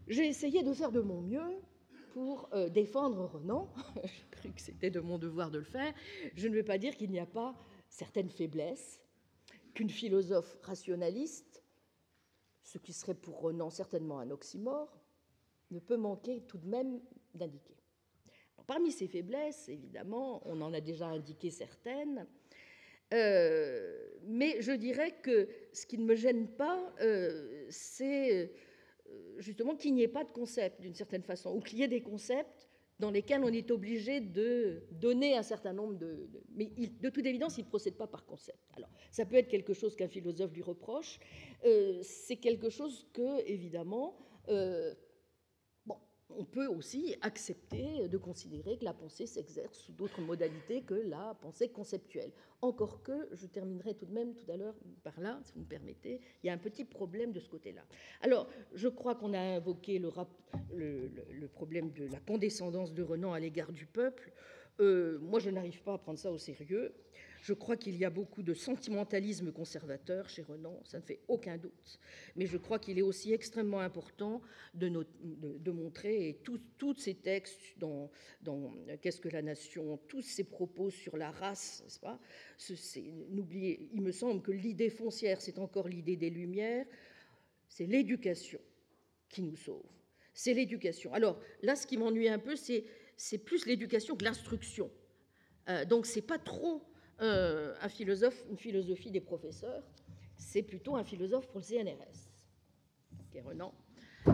j'ai essayé de faire de mon mieux pour euh, défendre Renan. J'ai cru que c'était de mon devoir de le faire. Je ne veux pas dire qu'il n'y a pas certaines faiblesses qu'une philosophe rationaliste, ce qui serait pour Renan certainement un oxymore, ne peut manquer tout de même d'indiquer. Parmi ces faiblesses, évidemment, on en a déjà indiqué certaines, euh, mais je dirais que ce qui ne me gêne pas, euh, c'est euh, justement qu'il n'y ait pas de concept d'une certaine façon, ou qu'il y ait des concepts dans lesquels on est obligé de donner un certain nombre de... mais de toute évidence, il ne procède pas par concept. Alors, ça peut être quelque chose qu'un philosophe lui reproche, c'est quelque chose que, évidemment, on peut aussi accepter de considérer que la pensée s'exerce sous d'autres modalités que la pensée conceptuelle. Encore que, je terminerai tout de même tout à l'heure par là, si vous me permettez, il y a un petit problème de ce côté-là. Alors, je crois qu'on a invoqué le, problème de la condescendance de Renan à l'égard du peuple. Euh, moi, je n'arrive pas à prendre ça au sérieux. Je crois qu'il y a beaucoup de sentimentalisme conservateur chez Renan, ça ne fait aucun doute. Mais je crois qu'il est aussi extrêmement important de, montrer, tous ces textes dans, dans Qu'est-ce que la nation, tous ces propos sur la race, n'est-ce pas? N'oubliez, il me semble que l'idée foncière, c'est encore l'idée des Lumières, c'est l'éducation qui nous sauve. C'est l'éducation. Alors là, ce qui m'ennuie un peu, c'est plus l'éducation que l'instruction. Euh, donc c'est pas trop euh, un philosophe, une philosophie des professeurs, c'est plutôt un philosophe pour le CNRS, Renan.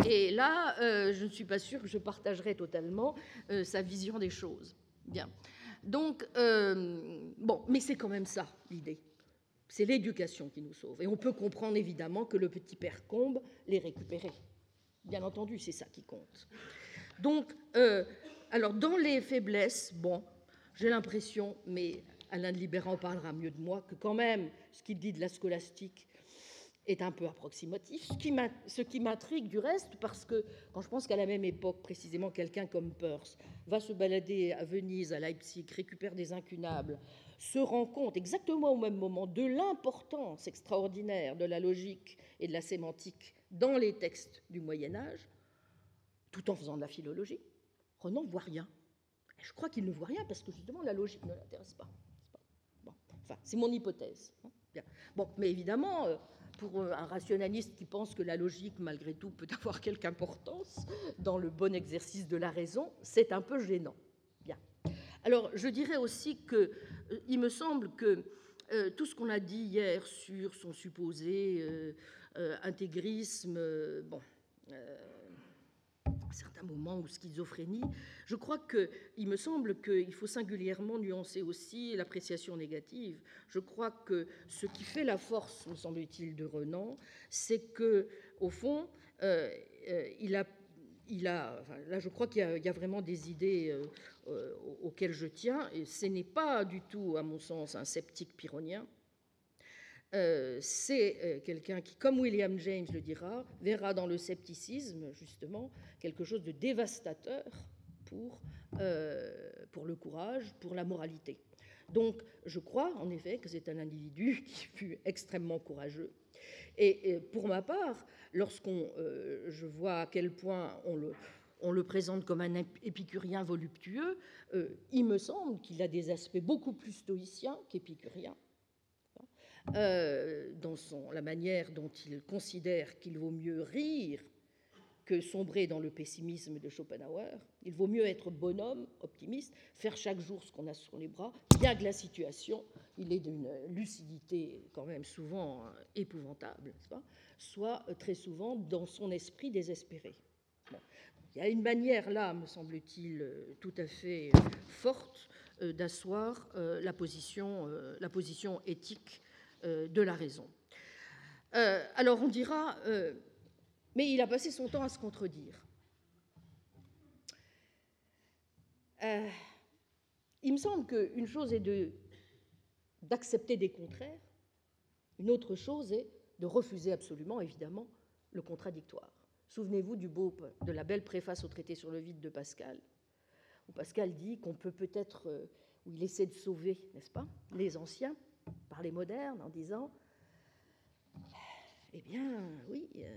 Et là, euh, je ne suis pas sûre que je partagerai totalement euh, sa vision des choses. Bien. Donc, bon, mais c'est quand même ça l'idée. C'est l'éducation qui nous sauve. Et on peut comprendre évidemment que le petit père Combe l'ait récupéré. Bien entendu, c'est ça qui compte. Donc, alors, dans les faiblesses, bon, j'ai l'impression, mais Alain de Libéran parlera mieux de moi, que quand même ce qu'il dit de la scolastique est un peu approximatif, ce qui m'intrigue du reste, parce que quand je pense qu'à la même époque, précisément, quelqu'un comme Peirce va se balader à Venise, à Leipzig, récupère des incunables, se rend compte exactement au même moment de l'importance extraordinaire de la logique et de la sémantique dans les textes du Moyen Âge, tout en faisant de la philologie, Renan ne voit rien. Je crois qu'il ne voit rien parce que justement la logique ne l'intéresse pas. C'est mon hypothèse. Hein. Bon, mais évidemment, euh, pour un rationaliste qui pense que la logique, malgré tout, peut avoir quelque importance dans le bon exercice de la raison, c'est un peu gênant. Bien. Alors, je dirais aussi que euh, il me semble que euh, tout ce qu'on a dit hier sur son supposé euh, intégrisme, bon, certains moments ou schizophrénie, je crois qu'il me semble qu'il faut singulièrement nuancer aussi l'appréciation négative. Je crois que ce qui fait la force, me semble-t-il, de Renan, c'est que, au fond, il a il a, là, je crois qu'il y, a vraiment des idées euh, euh, auxquelles je tiens, et ce n'est pas du tout, à mon sens, un sceptique pyrrhonien. Euh, c'est quelqu'un qui, comme William James le dira, verra dans le scepticisme, justement, quelque chose de dévastateur pour, pour le courage, pour la moralité. Donc, je crois, en effet, que c'est un individu qui fut extrêmement courageux. Et, pour ma part, lorsqu'on, euh, je vois à quel point on le, on le présente comme un épicurien voluptueux, euh, il me semble qu'il a des aspects beaucoup plus stoïciens qu'épicuriens. Euh, dans la manière dont il considère qu'il vaut mieux rire que sombrer dans le pessimisme de Schopenhauer. Il vaut mieux être bonhomme, optimiste, faire chaque jour ce qu'on a sur les bras, bien que la situation, il est d'une lucidité quand même souvent épouvantable, soit très souvent dans son esprit désespéré. Il y a une manière là, me semble-t-il, tout à fait forte euh, d'asseoir euh, la, position, euh, la position éthique de la raison. alors on dira, mais il a passé son temps à se contredire. Euh, il me semble qu'une chose est de, d'accepter des contraires, une autre chose est de refuser absolument, évidemment, le contradictoire. Souvenez-vous du beau, de la belle préface au traité sur le vide de Pascal, où Pascal dit qu'on peut peut-être, euh, où il essaie de sauver, n'est-ce pas, les anciens par les modernes en disant, eh bien, oui, euh,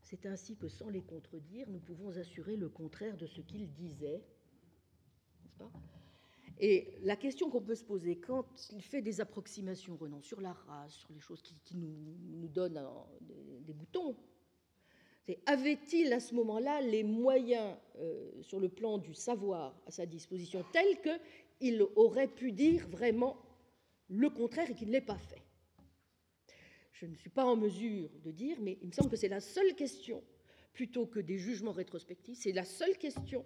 c'est ainsi que, sans les contredire, nous pouvons assurer le contraire de ce qu'ils disaient. Et la question qu'on peut se poser quand il fait des approximations, Renan, sur la race, sur les choses qui, nous, donnent des, boutons, c'est avait-il à ce moment-là les moyens euh, sur le plan du savoir à sa disposition tels qu'il aurait pu dire vraiment le contraire et qu'il ne l'ait pas fait je ne suis pas en mesure de dire, mais il me semble que c'est la seule question, plutôt que des jugements rétrospectifs, c'est la seule question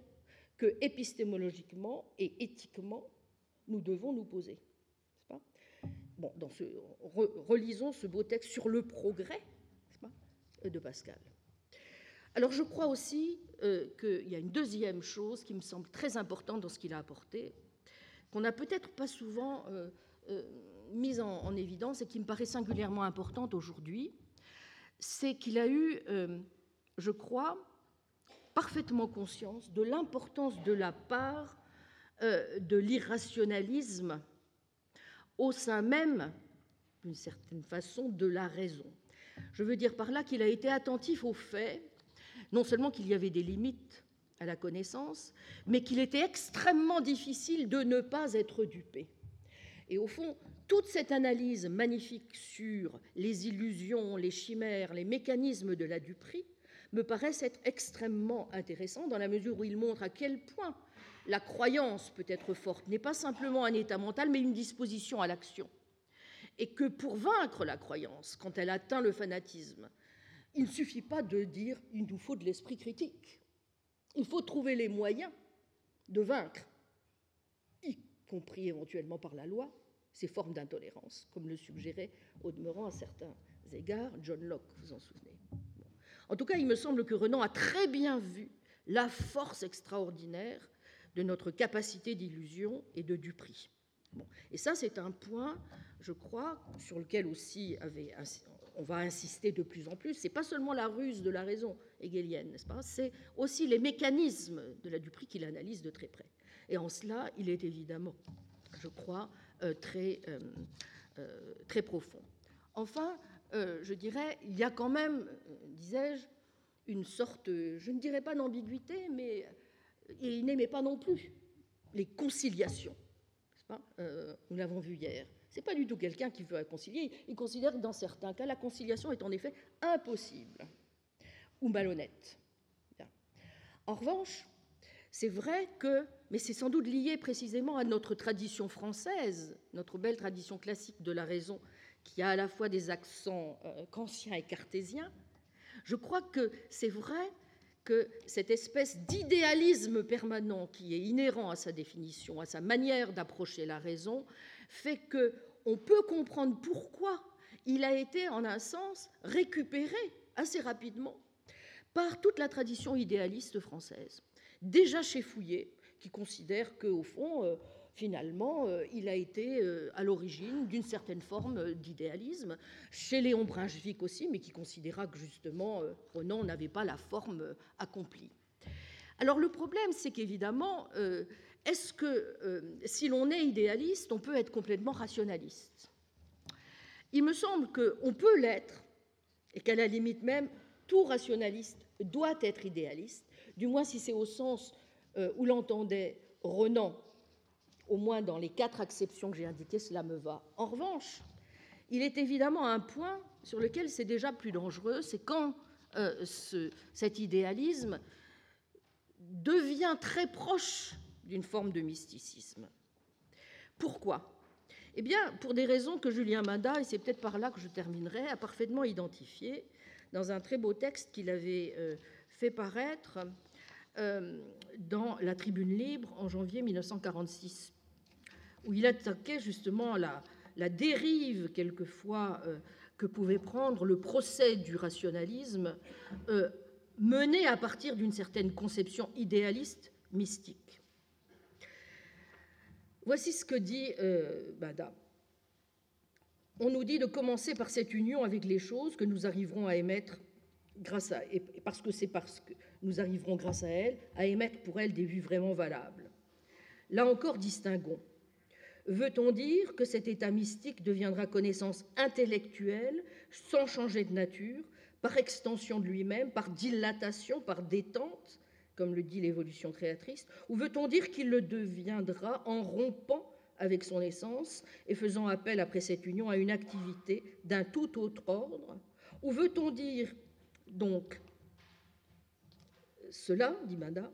que épistémologiquement et éthiquement nous devons nous poser. Pas? Bon, dans ce, relisons ce beau texte sur le progrès de Pascal. Alors je crois aussi euh, qu'il y a une deuxième chose qui me semble très importante dans ce qu'il a apporté, qu'on n'a peut-être pas souvent euh, mise en, évidence et qui me paraît singulièrement importante aujourd'hui, c'est qu'il a eu, euh, je crois, parfaitement conscience de l'importance de la part euh, de l'irrationalisme au sein même, d'une certaine façon, de la raison. Je veux dire par là qu'il a été attentif au fait, non seulement qu'il y avait des limites à la connaissance, mais qu'il était extrêmement difficile de ne pas être dupé. Et au fond, toute cette analyse magnifique sur les illusions, les chimères, les mécanismes de la duperie me paraissent être extrêmement intéressant dans la mesure où il montre à quel point la croyance peut être forte, n'est pas simplement un état mental, mais une disposition à l'action. Et que pour vaincre la croyance, quand elle atteint le fanatisme, il ne suffit pas de dire il nous faut de l'esprit critique. Il faut trouver les moyens de vaincre, y compris éventuellement par la loi, ces formes d'intolérance, comme le suggérait au demeurant à certains égards John Locke, vous en souvenez. En tout cas, il me semble que Renan a très bien vu la force extraordinaire de notre capacité d'illusion et de duperie. Et ça, c'est un point, je crois, sur lequel aussi on va insister de plus en plus. C'est pas seulement la ruse de la raison hegelienne, n'est-ce pas? C'est aussi les mécanismes de la duperie qu'il analyse de très près. Et en cela, il est évidemment, je crois, très, euh, euh, très profond. Enfin, je dirais, il y a quand même, disais-je, une sorte, je ne dirais pas d'ambiguïté, mais il n'aimait pas non plus les conciliations. Euh, nous l'avons vu hier. Ce n'est pas du tout quelqu'un qui veut réconcilier. Il considère que dans certains cas, la conciliation est en effet impossible ou malhonnête. En revanche, c'est vrai que, mais c'est sans doute lié précisément à notre tradition française, notre belle tradition classique de la raison, qui a à la fois des accents euh, et cartésiens, je crois que c'est vrai que cette espèce d'idéalisme permanent qui est inhérent à sa définition, à sa manière d'approcher la raison, fait que on peut comprendre pourquoi il a été, en un sens, récupéré assez rapidement par toute la tradition idéaliste française. Déjà chez Fouillet, qui considère qu'au fond, euh, finalement, euh, il a été euh, à l'origine d'une certaine forme d'idéalisme. Chez Léon Brunswick aussi, mais qui considéra que justement, Renan n'avait pas la forme accomplie. Alors le problème, c'est qu'évidemment, est-ce que si l'on est idéaliste, on peut être complètement rationaliste? Il me semble qu'on peut l'être, et qu'à la limite même, tout rationaliste doit être idéaliste, du moins si c'est au sens euh, où l'entendait Renan, au moins dans les quatre acceptions que j'ai indiquées, cela me va. En revanche, il est évidemment un point sur lequel c'est déjà plus dangereux, c'est quand euh, cet idéalisme devient très proche d'une forme de mysticisme. Pourquoi? Eh bien, pour des raisons que Julien Mada, et c'est peut-être par là que je terminerai, a parfaitement identifiées dans un très beau texte qu'il avait euh, fait paraître dans la Tribune libre en janvier 1946, où il attaquait justement la, dérive quelquefois euh, que pouvait prendre le procès du rationalisme mené à partir d'une certaine conception idéaliste mystique. Voici ce que dit Bada. On nous dit de commencer par cette union avec les choses que nous arriverons à émettre grâce à, et parce que c'est parce que nous arriverons grâce à elles à émettre pour elles des vues vraiment valables. Là encore, distinguons. Veut-on dire que cet état mystique deviendra connaissance intellectuelle sans changer de nature, par extension de lui-même, par dilatation, par détente, comme le dit l'évolution créatrice, ou veut-on dire qu'il le deviendra en rompant avec son essence et faisant appel après cette union à une activité d'un tout autre ordre? Ou veut-on dire donc cela, dit Mada,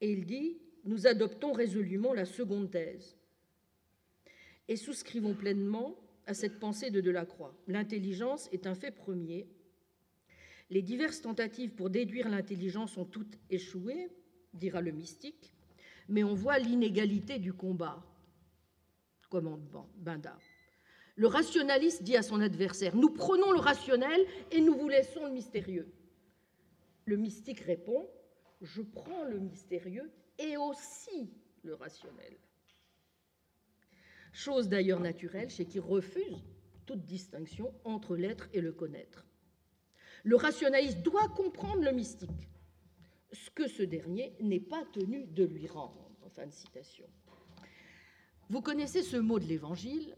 et il dit Nous adoptons résolument la seconde thèse et souscrivons pleinement à cette pensée de Delacroix. L'intelligence est un fait premier. Les diverses tentatives pour déduire l'intelligence ont toutes échoué, dira le mystique, mais on voit l'inégalité du combat commandement Bindard. Le rationaliste dit à son adversaire Nous prenons le rationnel et nous vous laissons le mystérieux. Le mystique répond Je prends le mystérieux et aussi le rationnel. Chose d'ailleurs naturelle chez qui refuse toute distinction entre l'être et le connaître. Le rationaliste doit comprendre le mystique, ce que ce dernier n'est pas tenu de lui rendre. Vous connaissez ce mot de l'Évangile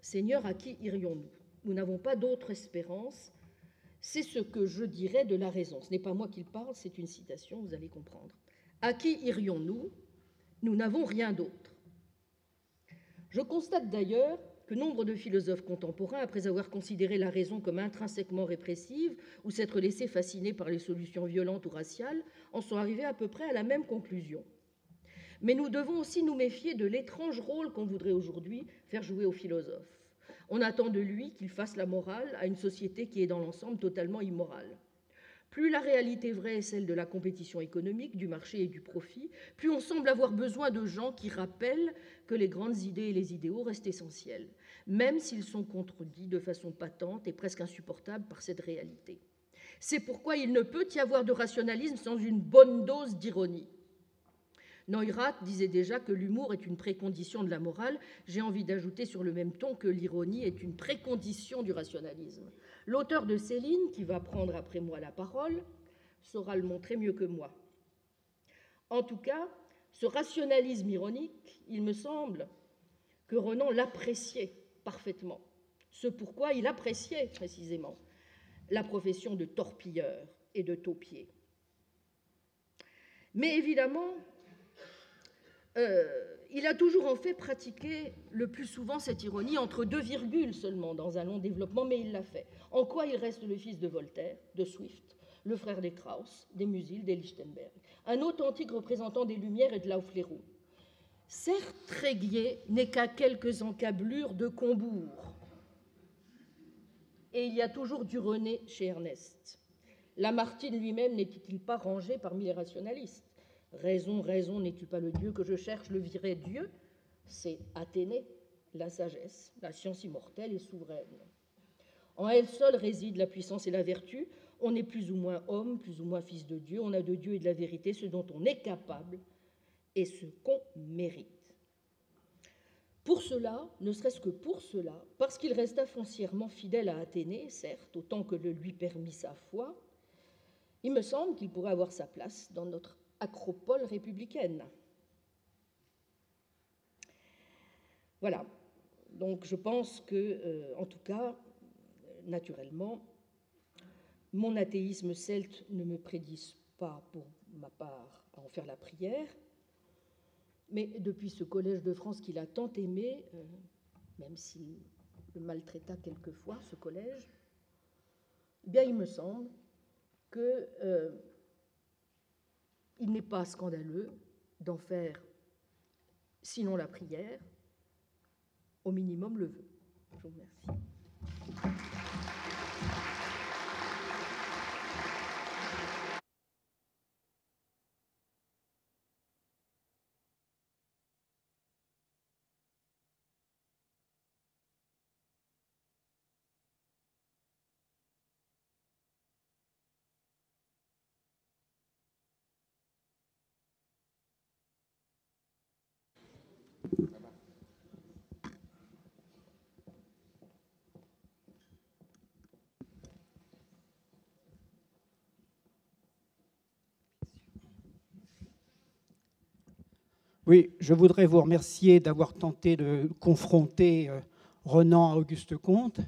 Seigneur, à qui irions-nous? Nous n'avons pas d'autre espérance. C'est ce que je dirais de la raison. Ce n'est pas moi qui le parle, c'est une citation, vous allez comprendre. À qui irions-nous? Nous n'avons rien d'autre. Je constate d'ailleurs que nombre de philosophes contemporains, après avoir considéré la raison comme intrinsèquement répressive ou s'être laissés fasciner par les solutions violentes ou raciales, en sont arrivés à peu près à la même conclusion. Mais nous devons aussi nous méfier de l'étrange rôle qu'on voudrait aujourd'hui faire jouer aux philosophes. On attend de lui qu'il fasse la morale à une société qui est dans l'ensemble totalement immorale. Plus la réalité vraie est celle de la compétition économique, du marché et du profit, plus on semble avoir besoin de gens qui rappellent que les grandes idées et les idéaux restent essentiels, même s'ils sont contredits de façon patente et presque insupportable par cette réalité. C'est pourquoi il ne peut y avoir de rationalisme sans une bonne dose d'ironie. Neurath disait déjà que l'humour est une précondition de la morale. J'ai envie d'ajouter sur le même ton que l'ironie est une précondition du rationalisme. L'auteur de Céline, qui va prendre après moi la parole, saura le montrer mieux que moi. En tout cas, ce rationalisme ironique, il me semble que Renan l'appréciait parfaitement. Ce pourquoi il appréciait précisément la profession de torpilleur et de taupier. Mais évidemment, euh, il a toujours en fait pratiqué le plus souvent cette ironie entre deux virgules seulement dans un long développement, mais il l'a fait. En quoi il reste le fils de Voltaire, de Swift, le frère des Krauss, des Musil, des Lichtenberg, un authentique représentant des Lumières et de Laufleroux. Certes, Tréguier n'est qu'à quelques encablures de Combourg, et il y a toujours du René chez Ernest. Lamartine lui-même n'était-il pas rangé parmi les rationalistes? Raison, raison, n'es-tu pas le Dieu que je cherche Le vrai Dieu, c'est Athénée, la sagesse, la science immortelle et souveraine. En elle seule réside la puissance et la vertu. On est plus ou moins homme, plus ou moins fils de Dieu. On a de Dieu et de la vérité ce dont on est capable et ce qu'on mérite. Pour cela, ne serait-ce que pour cela, parce qu'il resta foncièrement fidèle à Athénée, certes, autant que le lui permit sa foi, il me semble qu'il pourrait avoir sa place dans notre acropole républicaine. Voilà. Donc je pense que, euh, en tout cas, naturellement, mon athéisme celte ne me prédise pas, pour ma part, à en faire la prière. Mais depuis ce collège de France qu'il a tant aimé, euh, même s'il le maltraita quelquefois, ce collège, eh bien il me semble que euh, il n'est pas scandaleux d'en faire, sinon la prière, au minimum le vœu. Je vous remercie. Oui, je voudrais vous remercier d'avoir tenté de confronter euh, Renan à Auguste Comte,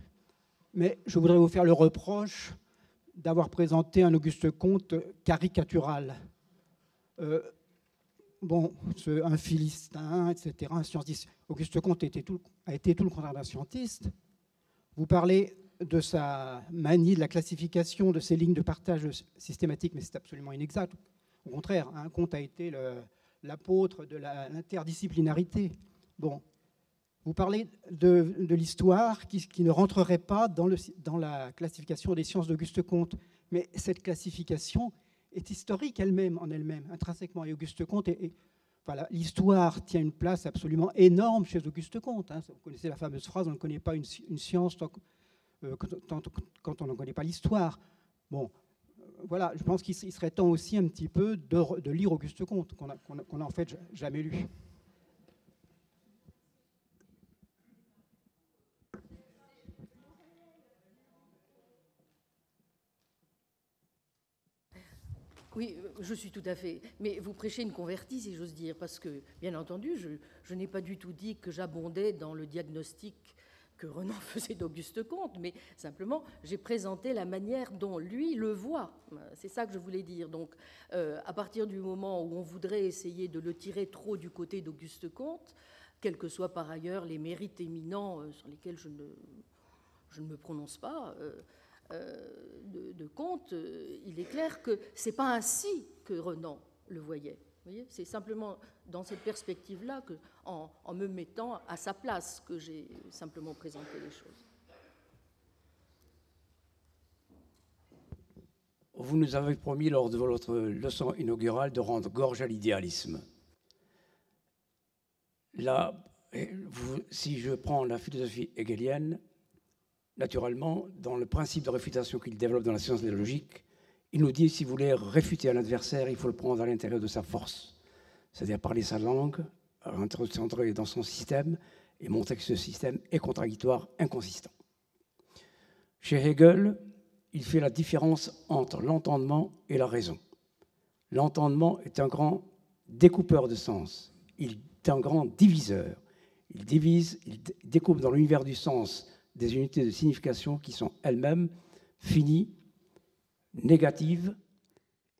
mais je voudrais vous faire le reproche d'avoir présenté un Auguste Comte caricatural. Euh, bon, un philistin, etc., un scientiste. Auguste Comte a été tout, le contraire d'un scientiste. Vous parlez de sa manie de la classification de ses lignes de partage systématique, mais c'est absolument inexact. Au contraire, un Comte a été le, l'apôtre de l'interdisciplinarité. Bon, vous parlez de, l'histoire qui, ne rentrerait pas dans, la classification des sciences d'Auguste Comte, mais cette classification est historique elle-même, en elle-même, intrinsèquement. Et Auguste Comte, voilà, l'histoire tient une place absolument énorme chez Auguste Comte. Hein. Vous connaissez la fameuse phrase on ne connaît pas une, science euh, quand on ne connaît pas l'histoire. Bon, voilà, je pense qu'il serait temps aussi un petit peu de, lire Auguste Comte, qu'on n'a en fait jamais lu. Oui, je suis tout à fait. Mais vous prêchez une convertie, si j'ose dire, parce que, bien entendu, je, je n'ai pas du tout dit que j'abondais dans le diagnostic que Renan faisait d'Auguste Comte, mais simplement j'ai présenté la manière dont lui le voit. C'est ça que je voulais dire. Donc, euh, à partir du moment où on voudrait essayer de le tirer trop du côté d'Auguste Comte, quels que soient par ailleurs les mérites éminents euh, sur lesquels je ne, je ne me prononce pas, euh, de, de, Comte, il est clair que c'est pas ainsi que Renan le voyait. C'est simplement dans cette perspective-là, en, me mettant à sa place, que j'ai simplement présenté les choses. Vous nous avez promis lors de votre leçon inaugurale de rendre gorge à l'idéalisme. Là, si je prends la philosophie hegelienne, naturellement, dans le principe de réfutation qu'il développe dans la science de la logique, il nous dit, si vous voulez réfuter un adversaire, il faut le prendre à l'intérieur de sa force, c'est-à-dire parler sa langue, rentrer dans son système et montrer que ce système est contradictoire, inconsistant. Chez Hegel, il fait la différence entre l'entendement et la raison. L'entendement est un grand découpeur de sens, il est un grand diviseur. Il divise, il découpe dans l'univers du sens des unités de signification qui sont elles-mêmes finies négative,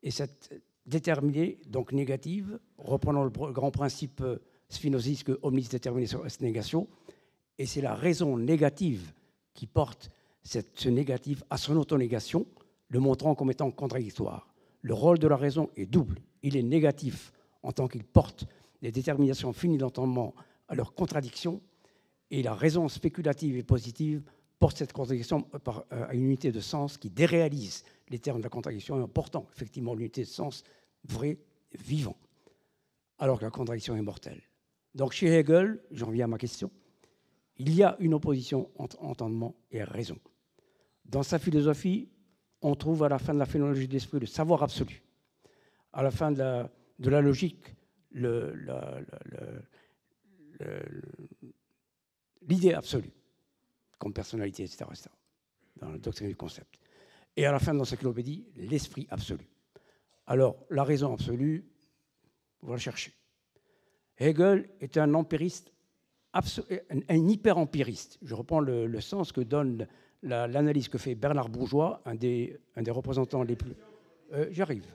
et cette déterminée, donc négative, reprenant le grand principe euh, spinoziste que omnis determinatio est negation, et c'est la raison négative qui porte cette, ce négatif à son autonégation, le montrant comme étant contradictoire. Le rôle de la raison est double. Il est négatif en tant qu'il porte les déterminations finies d'entendement à leur contradiction, et la raison spéculative et positive porte cette contradiction euh, à une unité de sens qui déréalise les termes de la contradiction en portant effectivement l'unité de sens vrai, vivant, alors que la contradiction est mortelle. Donc chez Hegel, j'en viens à ma question, il y a une opposition entre entendement et raison. Dans sa philosophie, on trouve à la fin de la phénoménologie de l'esprit le savoir absolu. À la fin de la, de la logique, l'idée absolue, comme personnalité, etc., etc., dans la doctrine du concept. Et à la fin de l'encyclopédie, l'esprit absolu. Alors, la raison absolue, va la chercher. Hegel est un empiriste, un hyper-empiriste. Je reprends le, sens que donne l'analyse que fait Bernard Bourgeois, un des, représentants les plus... Euh, j'arrive.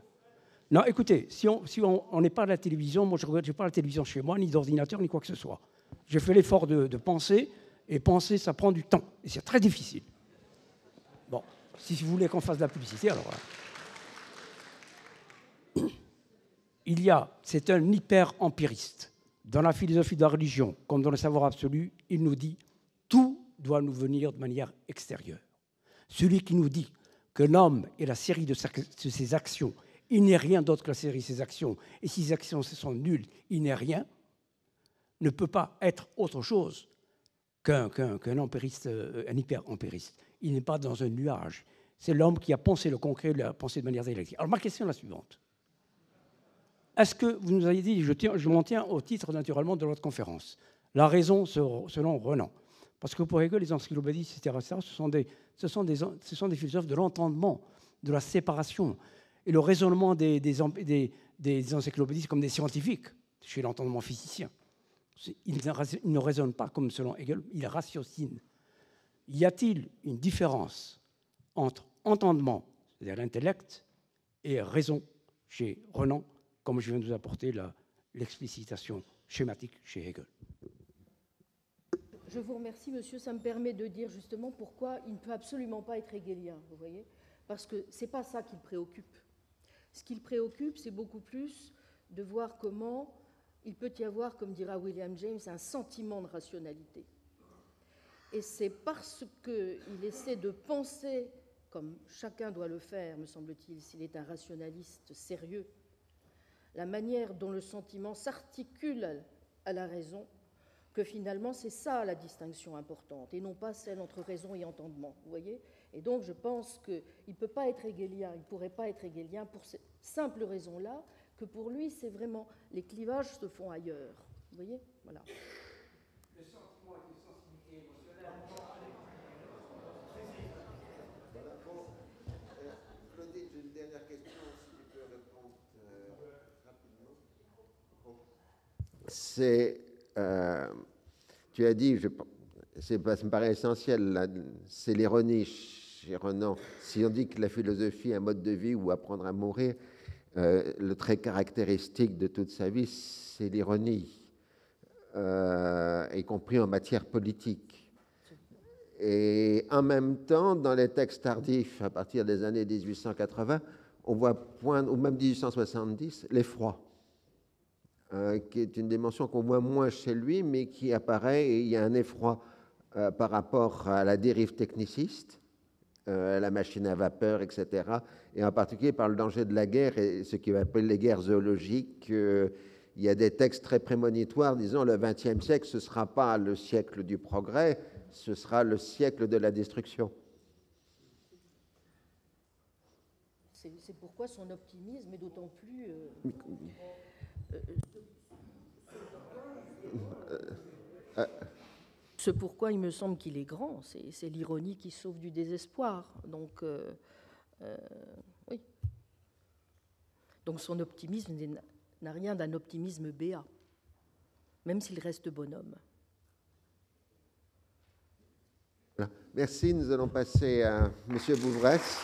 Non, écoutez, si on n'est pas à la télévision, moi je ne regarde pas la télévision chez moi, ni d'ordinateur, ni quoi que ce soit. J'ai fait l'effort de, penser, et penser, ça prend du temps, et c'est très difficile. Si vous voulez qu'on fasse de la publicité, alors. Il y a, c'est un hyper-empiriste. Dans la philosophie de la religion, comme dans le savoir absolu, il nous dit tout doit nous venir de manière extérieure. Celui qui nous dit que l'homme est la série de ses actions il n'est rien d'autre que la série de ses actions, et si ces actions sont nulles, il n'est rien, ne peut pas être autre chose qu'un empiriste, euh, un hyper-empiriste. Il n'est pas dans un nuage. C'est l'homme qui a pensé le concret, il a pensé de manière dialectique. Alors ma question est la suivante. Est-ce que vous nous avez dit, je, je m'en tiens au titre naturellement de votre conférence, la raison selon Renan Parce que pour Hegel, les encyclopédistes, etc., ce sont des, ce sont des, ce sont des philosophes de l'entendement, de la séparation, et le raisonnement des, des, encyclopédistes comme des scientifiques, chez l'entendement physicien. Ils ne raisonnent pas comme selon Hegel, ils ratiocinent. Y a-t-il une différence entre entendement, c'est-à-dire l'intellect, et raison chez Renan, comme je viens de vous apporter l'explicitation schématique chez Hegel? Je vous remercie, monsieur. Ça me permet de dire justement pourquoi il ne peut absolument pas être hegelien, vous voyez? Parce que ce n'est pas ça qui le préoccupe. Ce qui le préoccupe, c'est beaucoup plus de voir comment il peut y avoir, comme dira William James, un sentiment de rationalité. Et c'est parce qu'il essaie de penser, comme chacun doit le faire, me semble-t-il, s'il est un rationaliste sérieux, la manière dont le sentiment s'articule à la raison, que finalement c'est ça la distinction importante, et non pas celle entre raison et entendement. Vous voyez et donc, je pense qu'il ne peut pas être hegelien, il ne pourrait pas être hegelien pour cette simple raison-là, que pour lui, c'est vraiment les clivages se font ailleurs. Vous voyez Voilà. Le sentiment et une sensibilité émotionnelle. Claudine, j'ai une dernière question, si tu peux répondre euh, rapidement. C'est. Euh, tu as dit, je, ça me paraît essentiel, c'est l'ironie Renan, si on dit que la philosophie est un mode de vie ou apprendre à mourir, euh, le trait caractéristique de toute sa vie, c'est l'ironie, euh, y compris en matière politique. Et en même temps, dans les textes tardifs, à partir des années 1880, on voit point, ou même 1870, l'effroi, euh, qui est une dimension qu'on voit moins chez lui, mais qui apparaît, et il y a un effroi par rapport à la dérive techniciste, euh, la machine à vapeur, etc. Et en particulier par le danger de la guerre et ce qu'on appelle les guerres zoologiques. Euh, il y a des textes très prémonitoires disant le XXe siècle, ce ne sera pas le siècle du progrès, ce sera le siècle de la destruction. C'est pourquoi son optimisme est d'autant plus... Ce pourquoi il me semble qu'il est grand, c'est l'ironie qui sauve du désespoir. Donc, euh, euh, oui. Donc son optimisme n'a rien d'un optimisme béat, même s'il reste bonhomme. Merci. Nous allons passer à M. Bouvresse.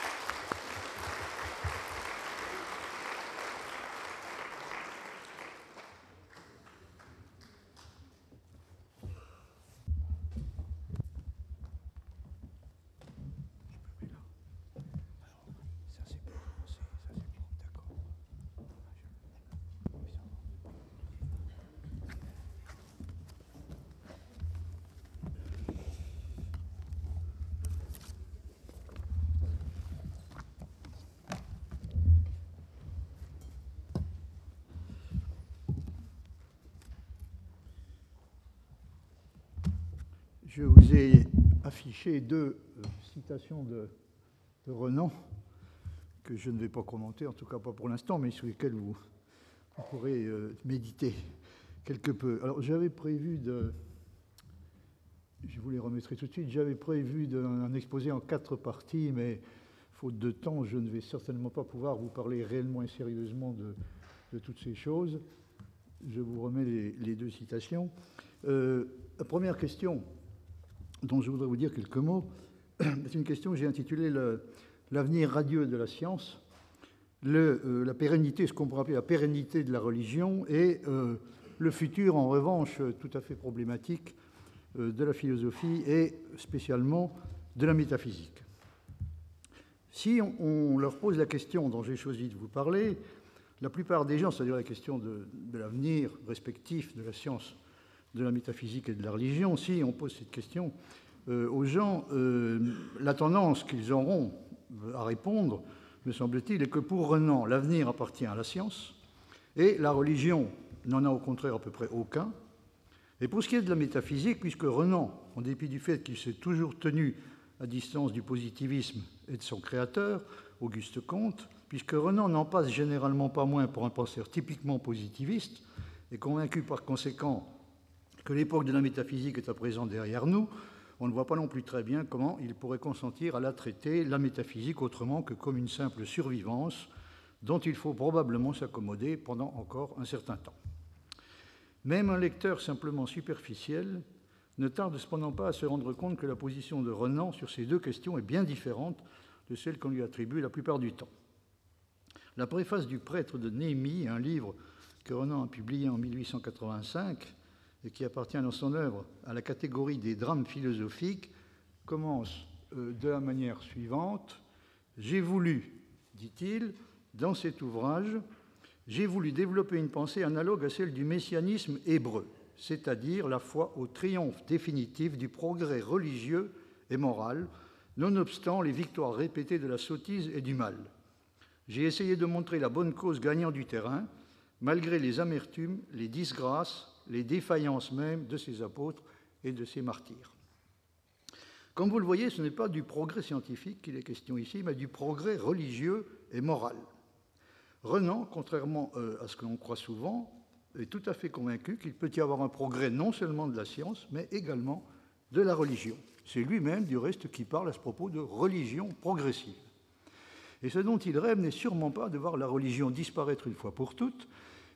Je vous ai affiché deux euh, citations de, Renan que je ne vais pas commenter, en tout cas pas pour l'instant, mais sur lesquelles vous, pourrez euh, méditer quelque peu. Alors j'avais prévu de... Je vous les remettrai tout de suite. J'avais prévu d'un exposé en quatre parties, mais faute de temps, je ne vais certainement pas pouvoir vous parler réellement et sérieusement de, toutes ces choses. Je vous remets les, deux citations. Euh, première question dont je voudrais vous dire quelques mots, c'est une question que j'ai intitulée L'avenir radieux de la science, euh, la pérennité, ce qu'on pourrait appeler la pérennité de la religion, et euh, le futur, en revanche, tout à fait problématique euh, de la philosophie et spécialement de la métaphysique. Si on, leur pose la question dont j'ai choisi de vous parler, la plupart des gens, c'est-à-dire la question de, de l'avenir respectif de la science de la métaphysique et de la religion, si on pose cette question euh, aux gens, euh, la tendance qu'ils auront à répondre, me semble-t-il, est que pour Renan, l'avenir appartient à la science et la religion n'en a au contraire à peu près aucun. Et pour ce qui est de la métaphysique, puisque Renan, en dépit du fait qu'il s'est toujours tenu à distance du positivisme et de son créateur, Auguste Comte, puisque Renan n'en passe généralement pas moins pour un penseur typiquement positiviste, et convaincu par conséquent que l'époque de la métaphysique est à présent derrière nous, on ne voit pas non plus très bien comment il pourrait consentir à la traiter, la métaphysique, autrement que comme une simple survivance dont il faut probablement s'accommoder pendant encore un certain temps. Même un lecteur simplement superficiel ne tarde cependant pas à se rendre compte que la position de Renan sur ces deux questions est bien différente de celle qu'on lui attribue la plupart du temps. La préface du prêtre de Néhémie, un livre que Renan a publié en 1885, et qui appartient dans son œuvre à la catégorie des drames philosophiques, commence euh, de la manière suivante. J'ai voulu, dit-il, dans cet ouvrage, j'ai voulu développer une pensée analogue à celle du messianisme hébreu, c'est-à-dire la foi au triomphe définitif du progrès religieux et moral, nonobstant les victoires répétées de la sottise et du mal. J'ai essayé de montrer la bonne cause gagnant du terrain, malgré les amertumes, les disgrâces les défaillances même de ces apôtres et de ces martyrs. Comme vous le voyez, ce n'est pas du progrès scientifique qu'il est question ici, mais du progrès religieux et moral. Renan, contrairement euh, à ce que l'on croit souvent, est tout à fait convaincu qu'il peut y avoir un progrès non seulement de la science, mais également de la religion. C'est lui-même, du reste, qui parle à ce propos de religion progressive. Et ce dont il rêve n'est sûrement pas de voir la religion disparaître une fois pour toutes,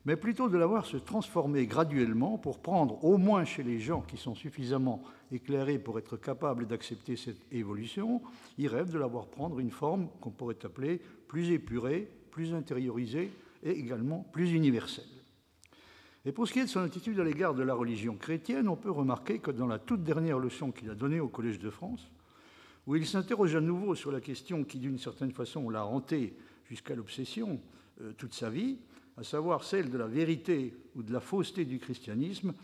mais plutôt de la voir se transformer graduellement pour prendre, au moins chez les gens qui sont suffisamment éclairés pour être capables d'accepter cette évolution, il rêve de la voir prendre une forme qu'on pourrait appeler plus épurée, plus intériorisée et également plus universelle. Et pour ce qui est de son attitude à l'égard de la religion chrétienne, on peut remarquer que dans la toute dernière leçon qu'il a donnée au Collège de France, où il s'interroge à nouveau sur la question qui, d'une certaine façon, l'a hanté jusqu'à l'obsession euh, toute sa vie, à savoir celle de la vérité ou de la fausseté du christianisme,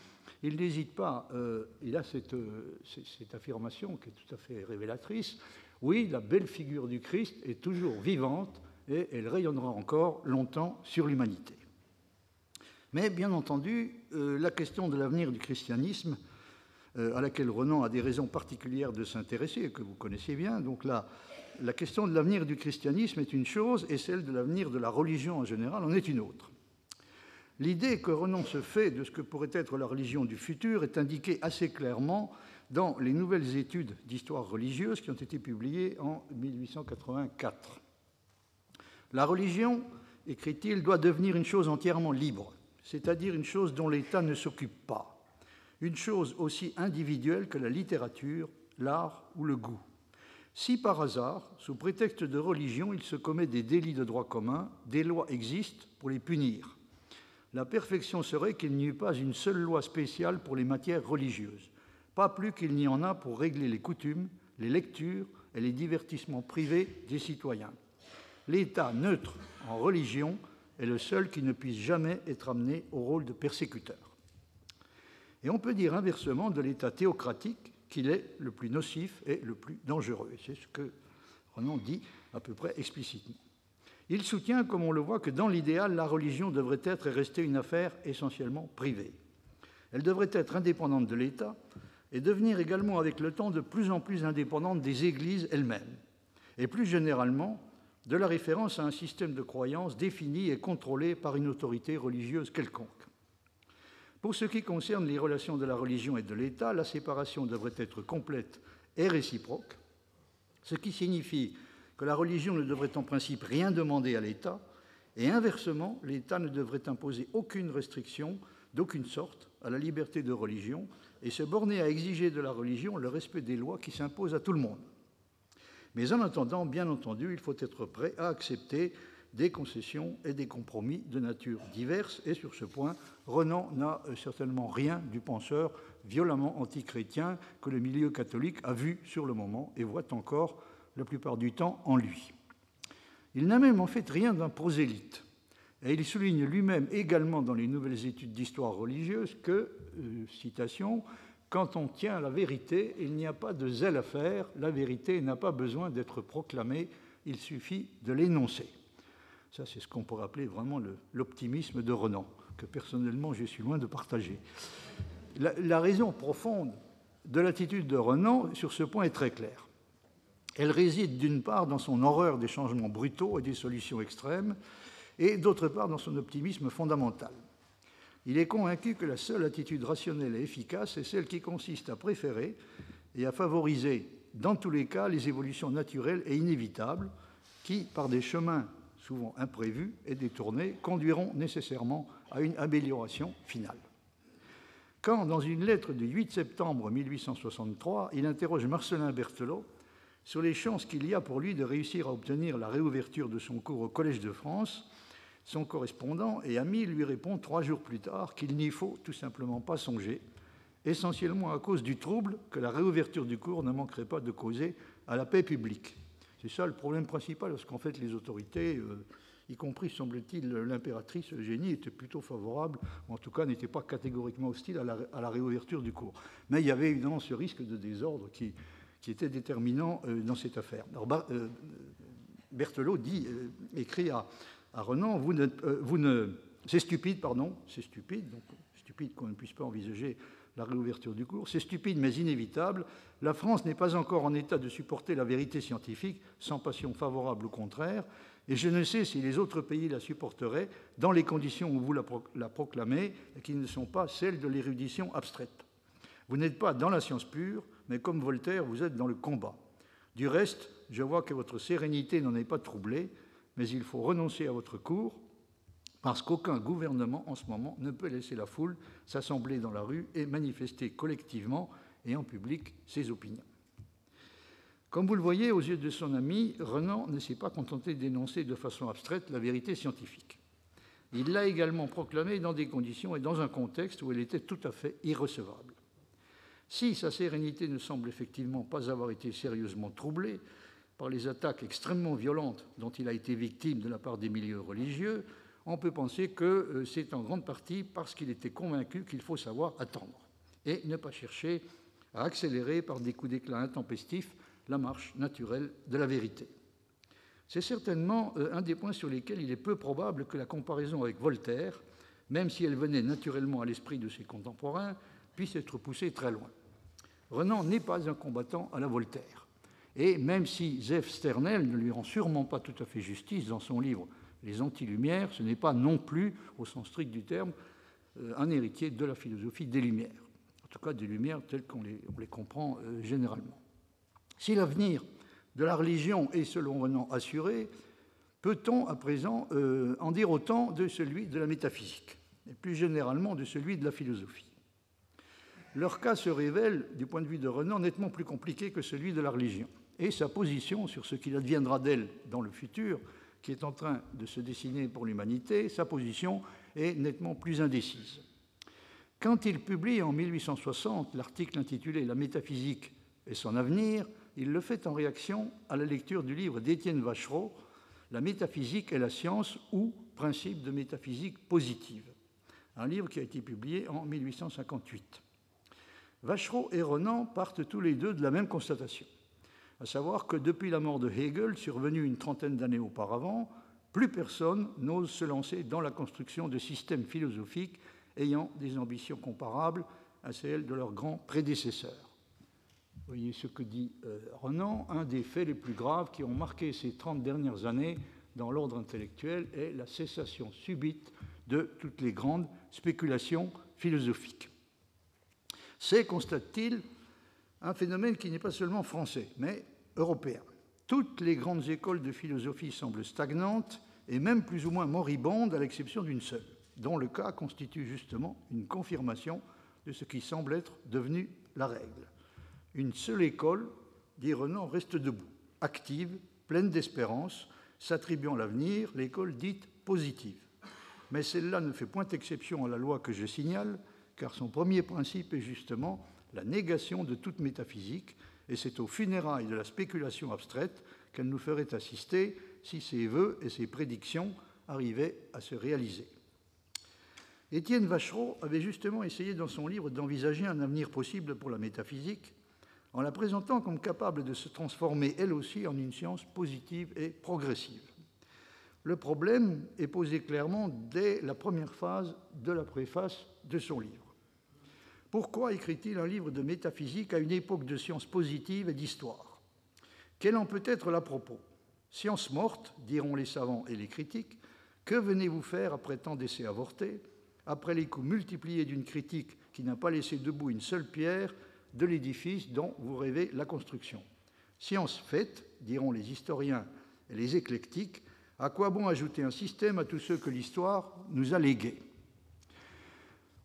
il n'hésite pas, euh, il a cette, euh, cette, affirmation qui est tout à fait révélatrice, oui, la belle figure du Christ est toujours vivante et elle rayonnera encore longtemps sur l'humanité. Mais bien entendu, euh, la question de l'avenir du christianisme, à laquelle Renan a des raisons particulières de s'intéresser, et que vous connaissez bien, donc là, la question de l'avenir du christianisme est une chose et celle de l'avenir de la religion en général en est une autre. L'idée que Renan se fait de ce que pourrait être la religion du futur est indiquée assez clairement dans les nouvelles études d'histoire religieuse qui ont été publiées en 1884. La religion, écrit-il, doit devenir une chose entièrement libre, c'est-à-dire une chose dont l'État ne s'occupe pas, une chose aussi individuelle que la littérature, l'art ou le goût. Si par hasard, sous prétexte de religion, il se commet des délits de droit commun, des lois existent pour les punir. La perfection serait qu'il n'y eût pas une seule loi spéciale pour les matières religieuses, pas plus qu'il n'y en a pour régler les coutumes, les lectures et les divertissements privés des citoyens. L'État neutre en religion est le seul qui ne puisse jamais être amené au rôle de persécuteur. Et on peut dire inversement de l'État théocratique qu'il est le plus nocif et le plus dangereux. C'est ce que Renan dit à peu près explicitement. Il soutient, comme on le voit, que dans l'idéal, la religion devrait être et rester une affaire essentiellement privée. Elle devrait être indépendante de l'État, et devenir également avec le temps de plus en plus indépendante des Églises elles-mêmes, et plus généralement de la référence à un système de croyance défini et contrôlé par une autorité religieuse quelconque. Pour ce qui concerne les relations de la religion et de l'État, la séparation devrait être complète et réciproque, ce qui signifie que la religion ne devrait en principe rien demander à l'État, et inversement, l'État ne devrait imposer aucune restriction d'aucune sorte à la liberté de religion et se borner à exiger de la religion le respect des lois qui s'imposent à tout le monde. Mais en attendant, bien entendu, il faut être prêt à accepter des concessions et des compromis de nature diverse. Et sur ce point, Renan n'a euh, certainement rien du penseur violemment antichrétien que le milieu catholique a vu sur le moment et voit encore la plupart du temps en lui. Il n'a même en fait rien d'un prosélyte. Et il souligne lui-même également dans les nouvelles études d'histoire religieuse que, euh, citation, quand on tient à la vérité, il n'y a pas de zèle à faire, la vérité n'a pas besoin d'être proclamée, il suffit de l'énoncer. Ça, c'est ce qu'on pourrait appeler vraiment l'optimisme de Renan, que personnellement je suis loin de partager. La, raison profonde de l'attitude de Renan sur ce point est très claire. Elle réside d'une part dans son horreur des changements brutaux et des solutions extrêmes, et d'autre part dans son optimisme fondamental. Il est convaincu que la seule attitude rationnelle et efficace est celle qui consiste à préférer et à favoriser, dans tous les cas, les évolutions naturelles et inévitables qui, par des chemins souvent imprévus et détournés, conduiront nécessairement à une amélioration finale. Quand, dans une lettre du 8 septembre 1863, il interroge Marcelin Berthelot sur les chances qu'il y a pour lui de réussir à obtenir la réouverture de son cours au Collège de France, son correspondant et ami lui répond trois jours plus tard qu'il n'y faut tout simplement pas songer, essentiellement à cause du trouble que la réouverture du cours ne manquerait pas de causer à la paix publique. C'est ça le problème principal, parce qu'en fait, les autorités, euh, y compris, semble-t-il, l'impératrice Eugénie, étaient plutôt favorables, ou en tout cas n'étaient pas catégoriquement hostiles à la, réouverture du cours. Mais il y avait évidemment ce risque de désordre qui, était déterminant euh, dans cette affaire. Alors, euh, Berthelot dit, écrit à, Renan, vous ne, vous ne c'est stupide, pardon, c'est stupide, donc stupide qu'on ne puisse pas envisager la réouverture du cours. C'est stupide mais inévitable. La France n'est pas encore en état de supporter la vérité scientifique sans passion favorable au contraire, et je ne sais si les autres pays la supporteraient dans les conditions où vous la, la proclamez qui ne sont pas celles de l'érudition abstraite. Vous n'êtes pas dans la science pure, mais comme Voltaire, vous êtes dans le combat. Du reste, je vois que votre sérénité n'en est pas troublée, mais il faut renoncer à votre cours, parce qu'aucun gouvernement en ce moment ne peut laisser la foule s'assembler dans la rue et manifester collectivement et en public ses opinions. Comme vous le voyez, aux yeux de son ami, Renan ne s'est pas contenté d'énoncer de façon abstraite la vérité scientifique. Il l'a également proclamée dans des conditions et dans un contexte où elle était tout à fait irrecevable. Si sa sérénité ne semble effectivement pas avoir été sérieusement troublée par les attaques extrêmement violentes dont il a été victime de la part des milieux religieux, on peut penser que euh, c'est en grande partie parce qu'il était convaincu qu'il faut savoir attendre et ne pas chercher à accélérer par des coups d'éclat intempestifs la marche naturelle de la vérité. C'est certainement euh, un des points sur lesquels il est peu probable que la comparaison avec Voltaire, même si elle venait naturellement à l'esprit de ses contemporains, puisse être poussée très loin. Renan n'est pas un combattant à la Voltaire. Et même si Zef Sternel ne lui rend sûrement pas tout à fait justice dans son livre les anti-lumières, ce n'est pas non plus, au sens strict du terme, euh, un héritier de la philosophie des Lumières, en tout cas des Lumières telles qu'on les, comprend euh, généralement. Si l'avenir de la religion est, selon Renan, assuré, peut-on à présent euh, en dire autant de celui de la métaphysique, et plus généralement de celui de la philosophie? Leur cas se révèle, du point de vue de Renan, nettement plus compliqué que celui de la religion, et sa position sur ce qu'il adviendra d'elle dans le futur qui est en train de se dessiner pour l'humanité, sa position est nettement plus indécise. Quand il publie en 1860 l'article intitulé La métaphysique et son avenir, il le fait en réaction à la lecture du livre d'Étienne Vachereau, La métaphysique et la science ou Principe de métaphysique positive, un livre qui a été publié en 1858. Vachereau et Renan partent tous les deux de la même constatation à savoir que depuis la mort de Hegel, survenue une trentaine d'années auparavant, plus personne n'ose se lancer dans la construction de systèmes philosophiques ayant des ambitions comparables à celles de leurs grands prédécesseurs. Voyez ce que dit euh, Renan, un des faits les plus graves qui ont marqué ces 30 dernières années dans l'ordre intellectuel est la cessation subite de toutes les grandes spéculations philosophiques. C'est, constate-t-il, un phénomène qui n'est pas seulement français, mais européen. Toutes les grandes écoles de philosophie semblent stagnantes et même plus ou moins moribondes, à l'exception d'une seule, dont le cas constitue justement une confirmation de ce qui semble être devenu la règle. Une seule école, dit Renan, reste debout, active, pleine d'espérance, s'attribuant l'avenir, l'école dite positive. Mais celle-là ne fait point exception à la loi que je signale, car son premier principe est justement la négation de toute métaphysique, et c'est aux funérailles de la spéculation abstraite qu'elle nous ferait assister si ses vœux et ses prédictions arrivaient à se réaliser. Étienne Vachereau avait justement essayé dans son livre d'envisager un avenir possible pour la métaphysique, en la présentant comme capable de se transformer elle aussi en une science positive et progressive. Le problème est posé clairement dès la première phase de la préface de son livre. Pourquoi écrit-il un livre de métaphysique à une époque de sciences positives et d'histoire? Quel en peut être l'à propos? Science morte, diront les savants et les critiques, que venez-vous faire après tant d'essais avortés, après les coups multipliés d'une critique qui n'a pas laissé debout une seule pierre de l'édifice dont vous rêvez la construction? Science faite, diront les historiens et les éclectiques, à quoi bon ajouter un système à tous ceux que l'histoire nous a légués?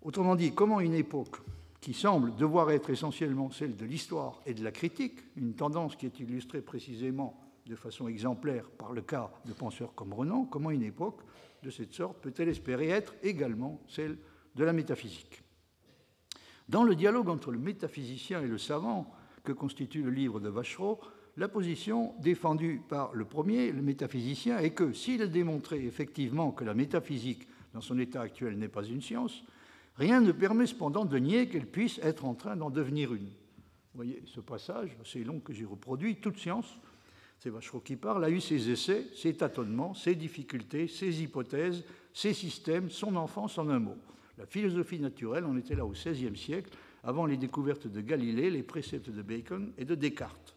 Autrement dit, comment une époque qui semble devoir être essentiellement celle de l'histoire et de la critique, une tendance qui est illustrée précisément de façon exemplaire par le cas de penseurs comme Renan, comment une époque de cette sorte peut-elle espérer être également celle de la métaphysique? Dans le dialogue entre le métaphysicien et le savant que constitue le livre de Vachereau, la position défendue par le premier, le métaphysicien, est que s'il démontrait effectivement que la métaphysique, dans son état actuel, n'est pas une science, Rien ne permet cependant de nier qu'elle puisse être en train d'en devenir une. Vous voyez, ce passage, assez long que j'ai reproduit, toute science, c'est Vachereau qui parle, a eu ses essais, ses tâtonnements, ses difficultés, ses hypothèses, ses systèmes, son enfance en un mot. La philosophie naturelle en était là au XVIe siècle, avant les découvertes de Galilée, les préceptes de Bacon et de Descartes.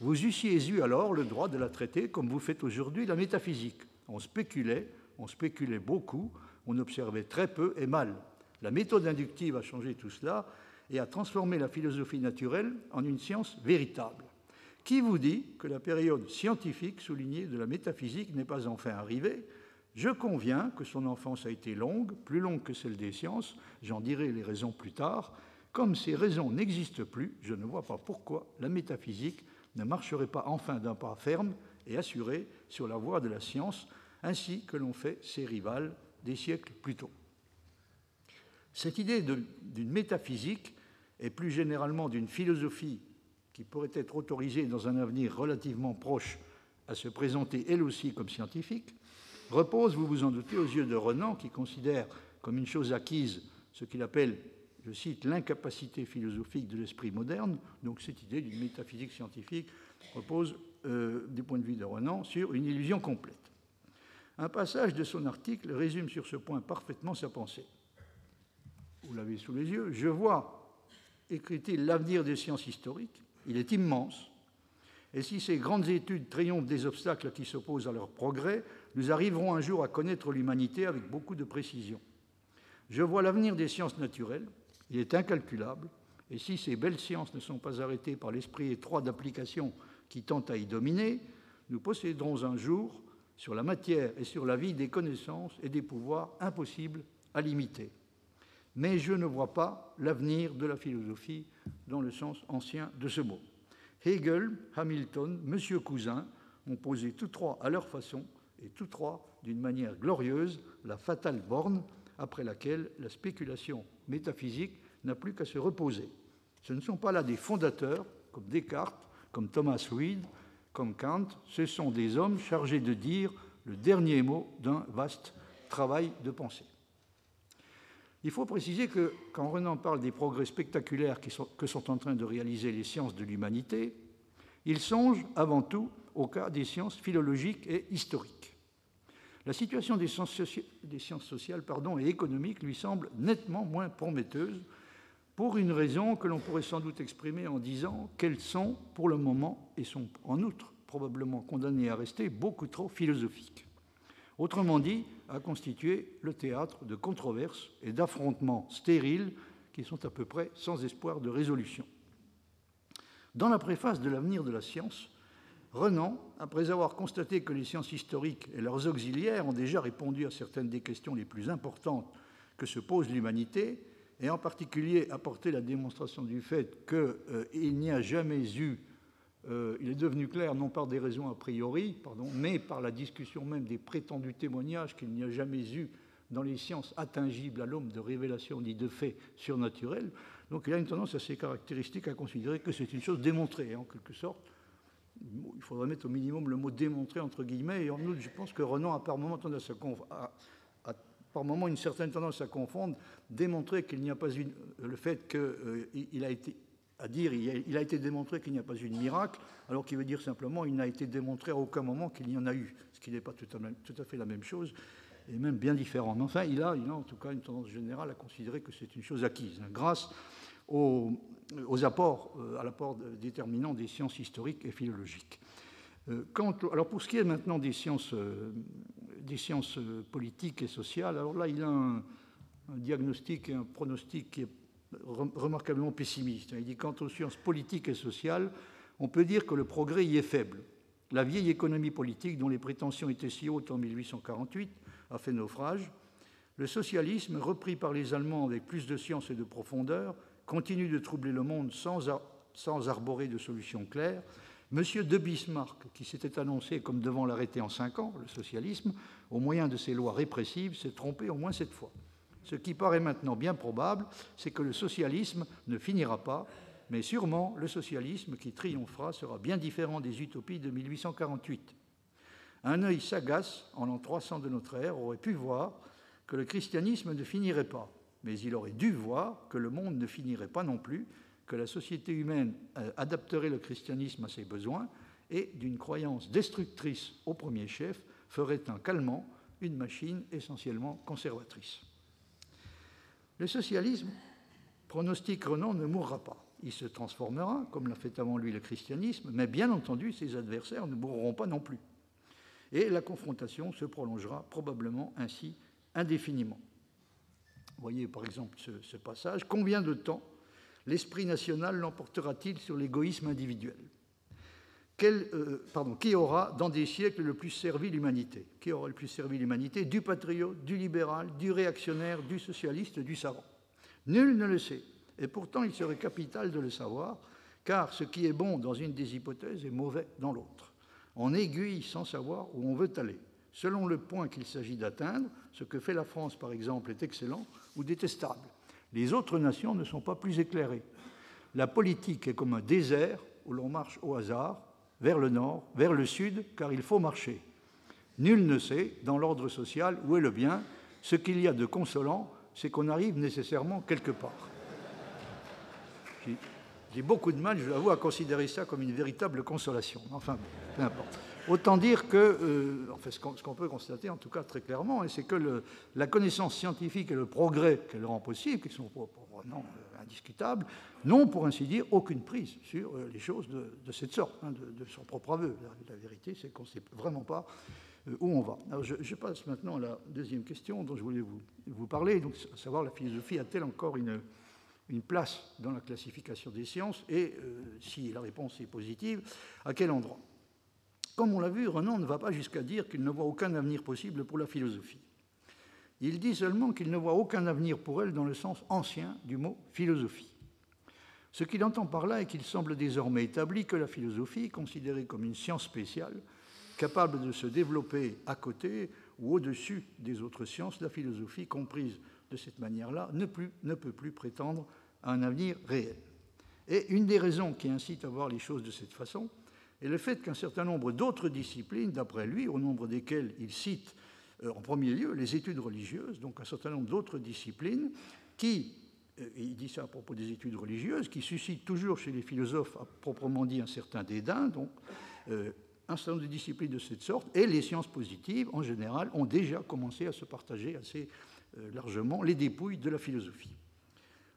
Vous eussiez eu alors le droit de la traiter comme vous faites aujourd'hui la métaphysique. On spéculait, on spéculait beaucoup, on observait très peu et mal. La méthode inductive a changé tout cela et a transformé la philosophie naturelle en une science véritable. Qui vous dit que la période scientifique soulignée de la métaphysique n'est pas enfin arrivée? Je conviens que son enfance a été longue, plus longue que celle des sciences, j'en dirai les raisons plus tard. Comme ces raisons n'existent plus, je ne vois pas pourquoi la métaphysique ne marcherait pas enfin d'un pas ferme et assuré sur la voie de la science, ainsi que l'ont fait ses rivales des siècles plus tôt. Cette idée d'une métaphysique et plus généralement d'une philosophie qui pourrait être autorisée dans un avenir relativement proche à se présenter elle aussi comme scientifique, repose, vous vous en doutez, aux yeux de Renan, qui considère comme une chose acquise ce qu'il appelle, je cite, l'incapacité philosophique de l'esprit moderne. Donc cette idée d'une métaphysique scientifique repose, euh, du point de vue de Renan, sur une illusion complète. Un passage de son article résume sur ce point parfaitement sa pensée vous l'avez sous les yeux, je vois, écrit-il, l'avenir des sciences historiques, il est immense, et si ces grandes études triomphent des obstacles qui s'opposent à leur progrès, nous arriverons un jour à connaître l'humanité avec beaucoup de précision. Je vois l'avenir des sciences naturelles, il est incalculable, et si ces belles sciences ne sont pas arrêtées par l'esprit étroit d'application qui tente à y dominer, nous posséderons un jour, sur la matière et sur la vie, des connaissances et des pouvoirs impossibles à limiter mais je ne vois pas l'avenir de la philosophie dans le sens ancien de ce mot. Hegel, Hamilton, M. Cousin ont posé tous trois à leur façon, et tous trois d'une manière glorieuse, la fatale borne après laquelle la spéculation métaphysique n'a plus qu'à se reposer. Ce ne sont pas là des fondateurs comme Descartes, comme Thomas Reid, comme Kant, ce sont des hommes chargés de dire le dernier mot d'un vaste travail de pensée. Il faut préciser que quand Renan parle des progrès spectaculaires que sont en train de réaliser les sciences de l'humanité, il songe avant tout au cas des sciences philologiques et historiques. La situation des sciences, sociales, pardon, et économiques lui semble nettement moins prometteuse, pour une raison que l'on pourrait sans doute exprimer en disant qu'elles sont, pour le moment, et sont en outre probablement condamnées à rester beaucoup trop philosophiques. Autrement dit, à constituer le théâtre de controverses et d'affrontements stériles qui sont à peu près sans espoir de résolution. Dans la préface de l'avenir de la science, Renan, après avoir constaté que les sciences historiques et leurs auxiliaires ont déjà répondu à certaines des questions les plus importantes que se pose l'humanité, et en particulier apporté la démonstration du fait qu'il euh, n'y a jamais eu, euh, il est devenu clair non par des raisons a priori, mais par la discussion même des prétendus témoignages qu'il n'y a jamais eu dans les sciences attingibles à l'homme de révélation ni de faits surnaturels. Donc il a une tendance assez caractéristique à considérer que c'est une chose démontrée, en quelque sorte, il faudrait mettre au minimum le mot démontrer entre guillemets. Et en outre, je pense que Renan a par moment, à, par moment une certaine tendance à confondre, démontrer qu'il n'y a pas une, le fait qu'il euh, a été à dire il a, été démontré qu'il n'y a pas eu de miracle, alors qu'il veut dire simplement il n'a été démontré à aucun moment qu'il y en a eu, ce qui n'est pas tout à, fait la même chose, et même bien différent. Mais enfin, il a, il a en tout cas une tendance générale à considérer que c'est une chose acquise, hein, grâce aux, apports, euh, à l'apport déterminant des sciences historiques et philologiques. Euh, alors pour ce qui est maintenant des sciences, euh, des sciences politiques et sociales, alors là il a un, diagnostic et un pronostic qui est remarquablement pessimiste. Il dit quant aux sciences politiques et sociales, on peut dire que le progrès y est faible. La vieille économie politique, dont les prétentions étaient si hautes en 1848, a fait naufrage. Le socialisme, repris par les Allemands avec plus de science et de profondeur, continue de troubler le monde sans, arborer de solutions claires. Monsieur de Bismarck, qui s'était annoncé comme devant l'arrêter en cinq ans, le socialisme, au moyen de ses lois répressives, s'est trompé au moins cette fois. Ce qui paraît maintenant bien probable, c'est que le socialisme ne finira pas, mais sûrement le socialisme qui triomphera sera bien différent des utopies de 1848. Un œil sagace, en l'an 300 de notre ère, aurait pu voir que le christianisme ne finirait pas, mais il aurait dû voir que le monde ne finirait pas non plus, que la société humaine euh, adapterait le christianisme à ses besoins et, d'une croyance destructrice au premier chef, ferait un calmant une machine essentiellement conservatrice. Le socialisme, pronostique Renan, ne mourra pas. Il se transformera, comme l'a fait avant lui le christianisme, mais bien entendu, ses adversaires ne mourront pas non plus. Et la confrontation se prolongera probablement ainsi indéfiniment voyez par exemple ce, passage. Combien de temps l'esprit national l'emportera-t-il sur l'égoïsme individuel? Euh, Qui aura, dans des siècles, le plus servi l'humanité? Qui aura le plus servi l'humanité? Du patriote, du libéral, du réactionnaire, du socialiste, du savant Nul ne le sait. Et pourtant, il serait capital de le savoir, car ce qui est bon dans une des hypothèses est mauvais dans l'autre. On aiguille sans savoir où on veut aller. Selon le point qu'il s'agit d'atteindre, ce que fait la France, par exemple, est excellent ou détestable. Les autres nations ne sont pas plus éclairées. La politique est comme un désert où l'on marche au hasard, vers le nord, vers le sud, car il faut marcher. Nul ne sait, dans l'ordre social, où est le bien. Ce qu'il y a de consolant, c'est qu'on arrive nécessairement quelque part. J'ai beaucoup de mal, je l'avoue, à considérer ça comme une véritable consolation. Enfin, peu importe. Autant dire que, euh, fait, ce qu'on peut constater en tout cas très clairement, c'est que la connaissance scientifique et le progrès qu'elle rend possible, qui sont non, euh, indiscutables, n'ont pour ainsi dire aucune prise sur euh, les choses de, cette sorte, hein, de, son propre aveu. La, vérité, c'est qu'on ne sait vraiment pas où on va. Je, passe maintenant à la deuxième question dont je voulais vous, parler, donc savoir la philosophie a-t-elle encore une, une place dans la classification des sciences et si la réponse est positive, à quel endroit? Comme on l'a vu, Renan ne va pas jusqu'à dire qu'il ne voit aucun avenir possible pour la philosophie. Il dit seulement qu'il ne voit aucun avenir pour elle dans le sens ancien du mot philosophie. Ce qu'il entend par là est qu'il semble désormais établi que la philosophie, considérée comme une science spéciale, capable de se développer à côté ou au-dessus des autres sciences, la philosophie, comprise de cette manière-là, ne, ne peut plus prétendre à un avenir réel. Et une des raisons qui incite à voir les choses de cette façon, et le fait qu'un certain nombre d'autres disciplines, d'après lui, au nombre desquelles il cite en premier lieu les études religieuses, donc un certain nombre d'autres disciplines qui, euh, il dit ça à propos des études religieuses, qui suscitent toujours chez les philosophes à proprement dit un certain dédain, donc euh, un certain nombre de disciplines de cette sorte, et les sciences positives, en général, ont déjà commencé à se partager assez largement les dépouilles de la philosophie.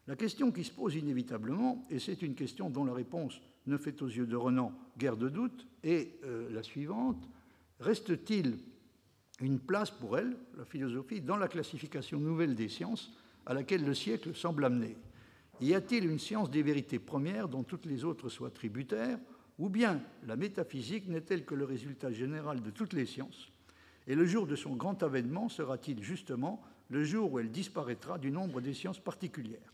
La question qui se pose inévitablement, et c'est une question dont la réponse ne fait aux yeux de Renan guère de doute, est euh, la suivante. Reste-t-il une place pour elle, la philosophie, dans la classification nouvelle des sciences à laquelle le siècle semble amener Y a-t-il une science des vérités premières dont toutes les autres soient tributaires Ou bien la métaphysique n'est-elle que le résultat général de toutes les sciences Et le jour de son grand avènement sera-t-il justement le jour où elle disparaîtra du nombre des sciences particulières?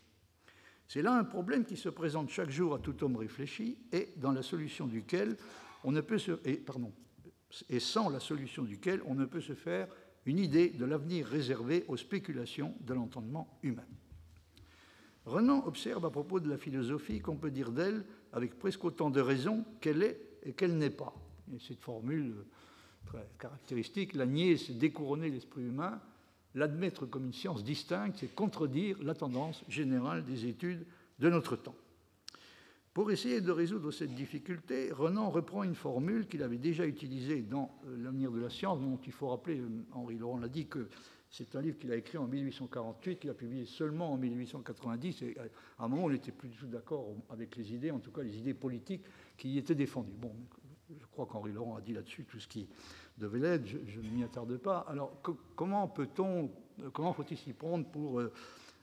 C'est là un problème qui se présente chaque jour à tout homme réfléchi et dans la solution duquel on ne peut se, pardon, et sans la solution duquel on ne peut se faire une idée de l'avenir réservé aux spéculations de l'entendement humain. Renan observe à propos de la philosophie qu'on peut dire d'elle, avec presque autant de raison, qu'elle est et qu'elle n'est pas. Et cette formule très caractéristique, la nier, c'est découronner l'esprit humain, l'admettre comme une science distincte, c'est contredire la tendance générale des études de notre temps. Pour essayer de résoudre cette difficulté, Renan reprend une formule qu'il avait déjà utilisée dans euh, L'avenir de la science, dont il faut rappeler, euh, Henri Laurent l'a dit, que c'est un livre qu'il a écrit en 1848, qu'il a publié seulement en 1890, et à un moment on n'était plus du tout d'accord avec les idées, en tout cas les idées politiques qui y étaient défendues. Bon, je crois qu'Henri Laurent a dit là-dessus tout ce qui devait l'être, je, ne m'y attarde pas. Alors comment peut-on, comment faut-il s'y prendre pour... Euh, euh,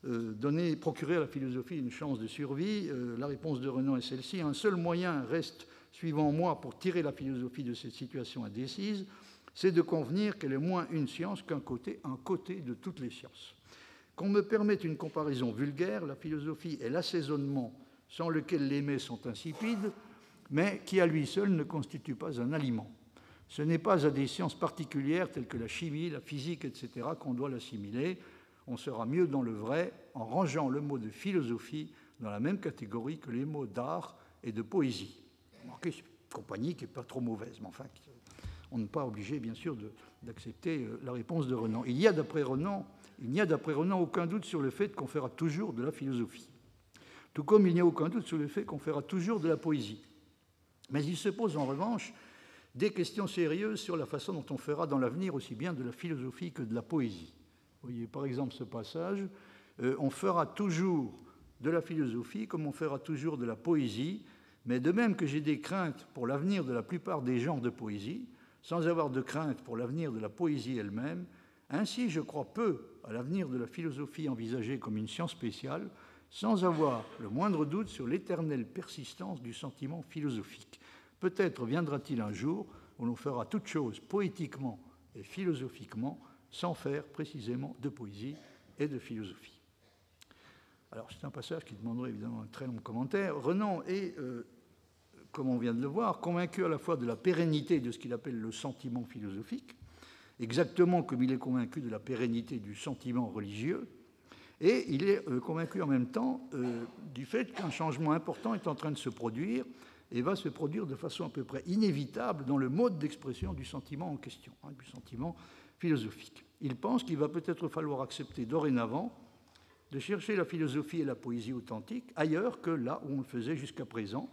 donner, procurer à la philosophie une chance de survie euh, La réponse de Renan est celle-ci. Un seul moyen reste, suivant moi, pour tirer la philosophie de cette situation indécise, c'est de convenir qu'elle est moins une science qu'un côté, un côté de toutes les sciences. Qu'on me permette une comparaison vulgaire, la philosophie est l'assaisonnement sans lequel les mets sont insipides, mais qui à lui seul ne constitue pas un aliment. Ce n'est pas à des sciences particulières telles que la chimie, la physique, etc., qu'on doit l'assimiler on sera mieux dans le vrai en rangeant le mot de philosophie dans la même catégorie que les mots d'art et de poésie. une compagnie qui n'est pas trop mauvaise, mais enfin, on n'est pas obligé, bien sûr, d'accepter euh, la réponse de Renan. Il a, d'après Renan, il n'y a d'après Renan aucun doute sur le fait qu'on fera toujours de la philosophie. Tout comme il n'y a aucun doute sur le fait qu'on fera toujours de la poésie. Mais il se pose en revanche des questions sérieuses sur la façon dont on fera dans l'avenir aussi bien de la philosophie que de la poésie voyez par exemple ce passage, euh, on fera toujours de la philosophie comme on fera toujours de la poésie, mais de même que j'ai des craintes pour l'avenir de la plupart des genres de poésie, sans avoir de crainte pour l'avenir de la poésie elle-même, ainsi je crois peu à l'avenir de la philosophie envisagée comme une science spéciale, sans avoir le moindre doute sur l'éternelle persistance du sentiment philosophique. Peut-être viendra-t-il un jour où l'on fera toute chose poétiquement et philosophiquement, sans faire précisément de poésie et de philosophie. Alors c'est un passage qui demanderait évidemment un très long commentaire. Renan est, euh, comme on vient de le voir, convaincu à la fois de la pérennité de ce qu'il appelle le sentiment philosophique, exactement comme il est convaincu de la pérennité du sentiment religieux, et il est euh, convaincu en même temps euh, du fait qu'un changement important est en train de se produire et va se produire de façon à peu près inévitable dans le mode d'expression du sentiment en question, hein, du sentiment philosophique. Il pense qu'il va peut-être falloir accepter dorénavant de chercher la philosophie et la poésie authentique ailleurs que là où on le faisait jusqu'à présent,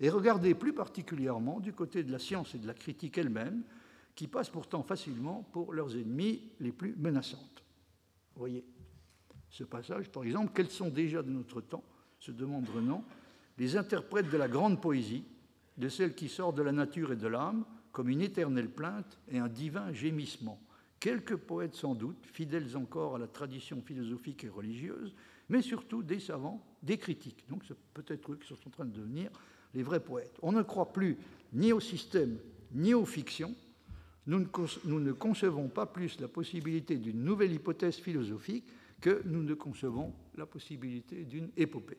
et regarder plus particulièrement du côté de la science et de la critique elle-même, qui passent pourtant facilement pour leurs ennemis les plus menaçantes. Voyez ce passage, par exemple, quels sont déjà de notre temps, se demande Renan, les interprètes de la grande poésie, de celle qui sort de la nature et de l'âme, comme une éternelle plainte et un divin gémissement quelques poètes sans doute, fidèles encore à la tradition philosophique et religieuse, mais surtout des savants, des critiques. Donc c'est peut-être eux qui sont en train de devenir les vrais poètes. On ne croit plus ni au système ni aux fictions. Nous ne, nous ne concevons pas plus la possibilité d'une nouvelle hypothèse philosophique que nous ne concevons la possibilité d'une épopée.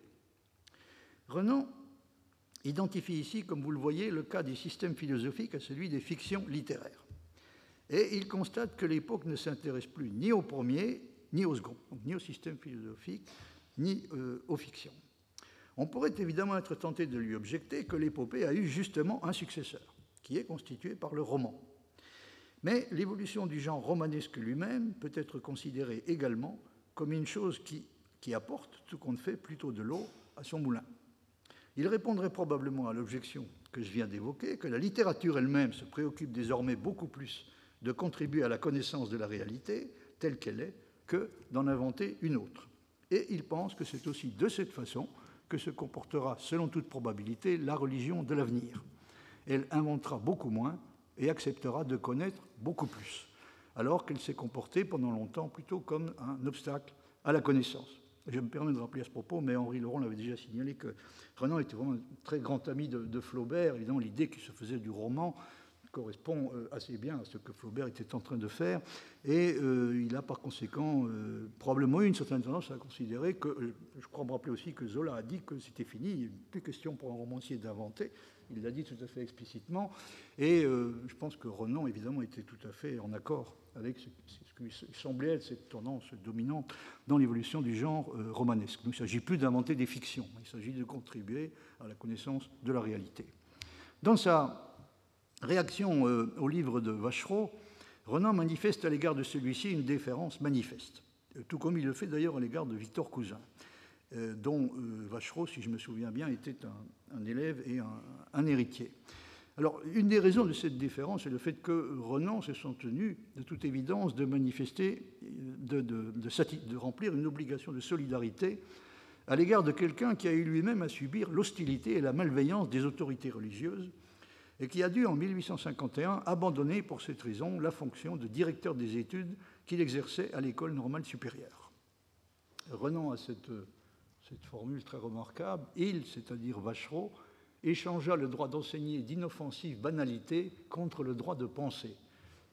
Renan identifie ici, comme vous le voyez, le cas des systèmes philosophiques à celui des fictions littéraires. Et il constate que l'époque ne s'intéresse plus ni au premier, ni au second, ni au système philosophique, ni euh, aux fictions. On pourrait évidemment être tenté de lui objecter que l'épopée a eu justement un successeur, qui est constitué par le roman. Mais l'évolution du genre romanesque lui-même peut être considérée également comme une chose qui, qui apporte, tout compte fait, plutôt de l'eau à son moulin. Il répondrait probablement à l'objection que je viens d'évoquer, que la littérature elle-même se préoccupe désormais beaucoup plus de contribuer à la connaissance de la réalité telle qu'elle est que d'en inventer une autre. Et il pense que c'est aussi de cette façon que se comportera, selon toute probabilité, la religion de l'avenir. Elle inventera beaucoup moins et acceptera de connaître beaucoup plus, alors qu'elle s'est comportée pendant longtemps plutôt comme un obstacle à la connaissance. Je me permets de rappeler à ce propos, mais Henri Laurent l'avait déjà signalé, que Renan était vraiment un très grand ami de, de Flaubert. Évidemment, l'idée qui se faisait du roman correspond euh, assez bien à ce que Flaubert était en train de faire. Et euh, il a par conséquent euh, probablement eu une certaine tendance à considérer que, je crois me rappeler aussi que Zola a dit que c'était fini, il n'y a plus question pour un romancier d'inventer. Il l'a dit tout à fait explicitement. Et je pense que Renan, évidemment, était tout à fait en accord avec ce, ce qui semblait être cette tendance dominante dans l'évolution du genre romanesque. il ne s'agit plus d'inventer des fictions, il s'agit de contribuer à la connaissance de la réalité. Dans sa Réaction euh, au livre de Vachereau, Renan manifeste à l'égard de celui-ci une déférence manifeste, euh, tout comme il le fait d'ailleurs à l'égard de Victor Cousin, euh, dont Vachereau, si je me souviens bien, était un, élève et un, héritier. Alors, une des raisons de cette différence est le fait que Renan se sent tenu, de toute évidence, de manifester, de remplir une obligation de solidarité à l'égard de quelqu'un qui a eu lui-même à subir l'hostilité et la malveillance des autorités religieuses et qui a dû en 1851 abandonner pour cette raison la fonction de directeur des études qu'il exerçait à l'école normale supérieure. Renan a cette, cette formule très remarquable, il, c'est-à-dire Vachereau, échangea le droit d'enseigner d'inoffensive banalité contre le droit de penser.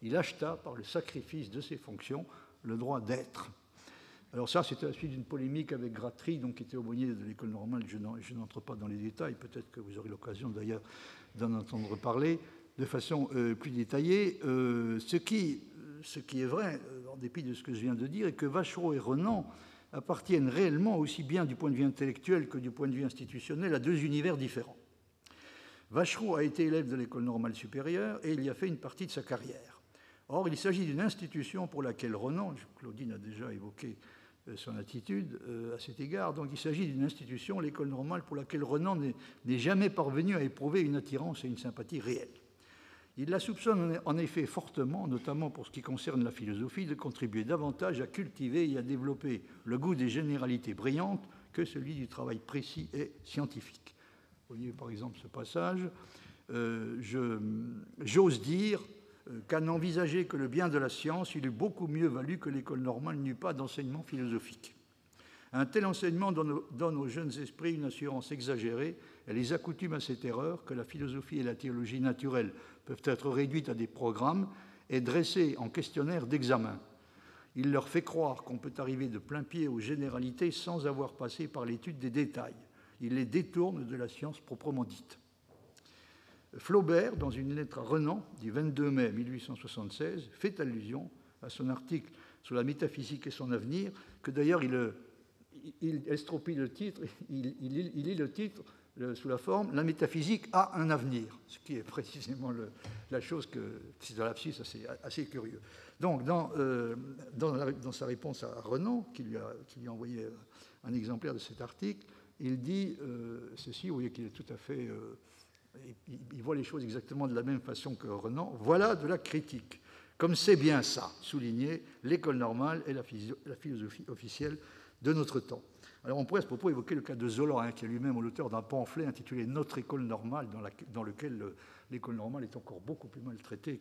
Il acheta par le sacrifice de ses fonctions le droit d'être. Alors ça, c'était la suite d'une polémique avec Gratry, donc, qui était aumônier de l'école normale. Je n'entre pas dans les détails, peut-être que vous aurez l'occasion d'ailleurs d'en entendre parler de façon euh, plus détaillée. Euh, ce, qui, est vrai, euh, en dépit de ce que je viens de dire, est que Vachereau et Renan appartiennent réellement, aussi bien du point de vue intellectuel que du point de vue institutionnel, à deux univers différents. Vachereau a été élève de l'école normale supérieure et il y a fait une partie de sa carrière. Or, il s'agit d'une institution pour laquelle Renan, Claudine a déjà évoqué son attitude euh, à cet égard. Donc il s'agit d'une institution, l'école normale, pour laquelle Renan n'est jamais parvenu à éprouver une attirance et une sympathie réelles. Il la soupçonne en effet fortement, notamment pour ce qui concerne la philosophie, de contribuer davantage à cultiver et à développer le goût des généralités brillantes que celui du travail précis et scientifique. Vous voyez par exemple ce passage. Euh, j'ose dire euh, qu'à n'envisager que le bien de la science, il eût beaucoup mieux valu que l'école normale n'eût pas d'enseignement philosophique. Un tel enseignement donne aux jeunes esprits une assurance exagérée et les accoutume à cette erreur que la philosophie et la théologie naturelle peuvent être réduites à des programmes et dressées en questionnaire d'examen. Il leur fait croire qu'on peut arriver de plein pied aux généralités sans avoir passé par l'étude des détails. Il les détourne de la science proprement dite. Flaubert, dans une lettre à Renan du 22 mai 1876, fait allusion à son article sur la métaphysique et son avenir, que d'ailleurs il, estropie le titre, il, lit le titre sous la forme La métaphysique a un avenir, ce qui est précisément la chose que c'est un lapsus assez, assez curieux. Donc, dans, euh, dans, sa réponse à Renan, qui lui, a, envoyé un exemplaire de cet article, il dit euh, ceci, vous voyez qu'il est tout à fait. Euh, il voit les choses exactement de la même façon que Renan. Voilà de la critique. Comme c'est bien ça, souligné, l'école normale et la philosophie officielle de notre temps. Alors on pourrait à ce propos évoquer le cas de Zola, hein, qui est lui-même l'auteur d'un pamphlet intitulé Notre école normale, dans, lequel l'école normale est encore beaucoup plus maltraitée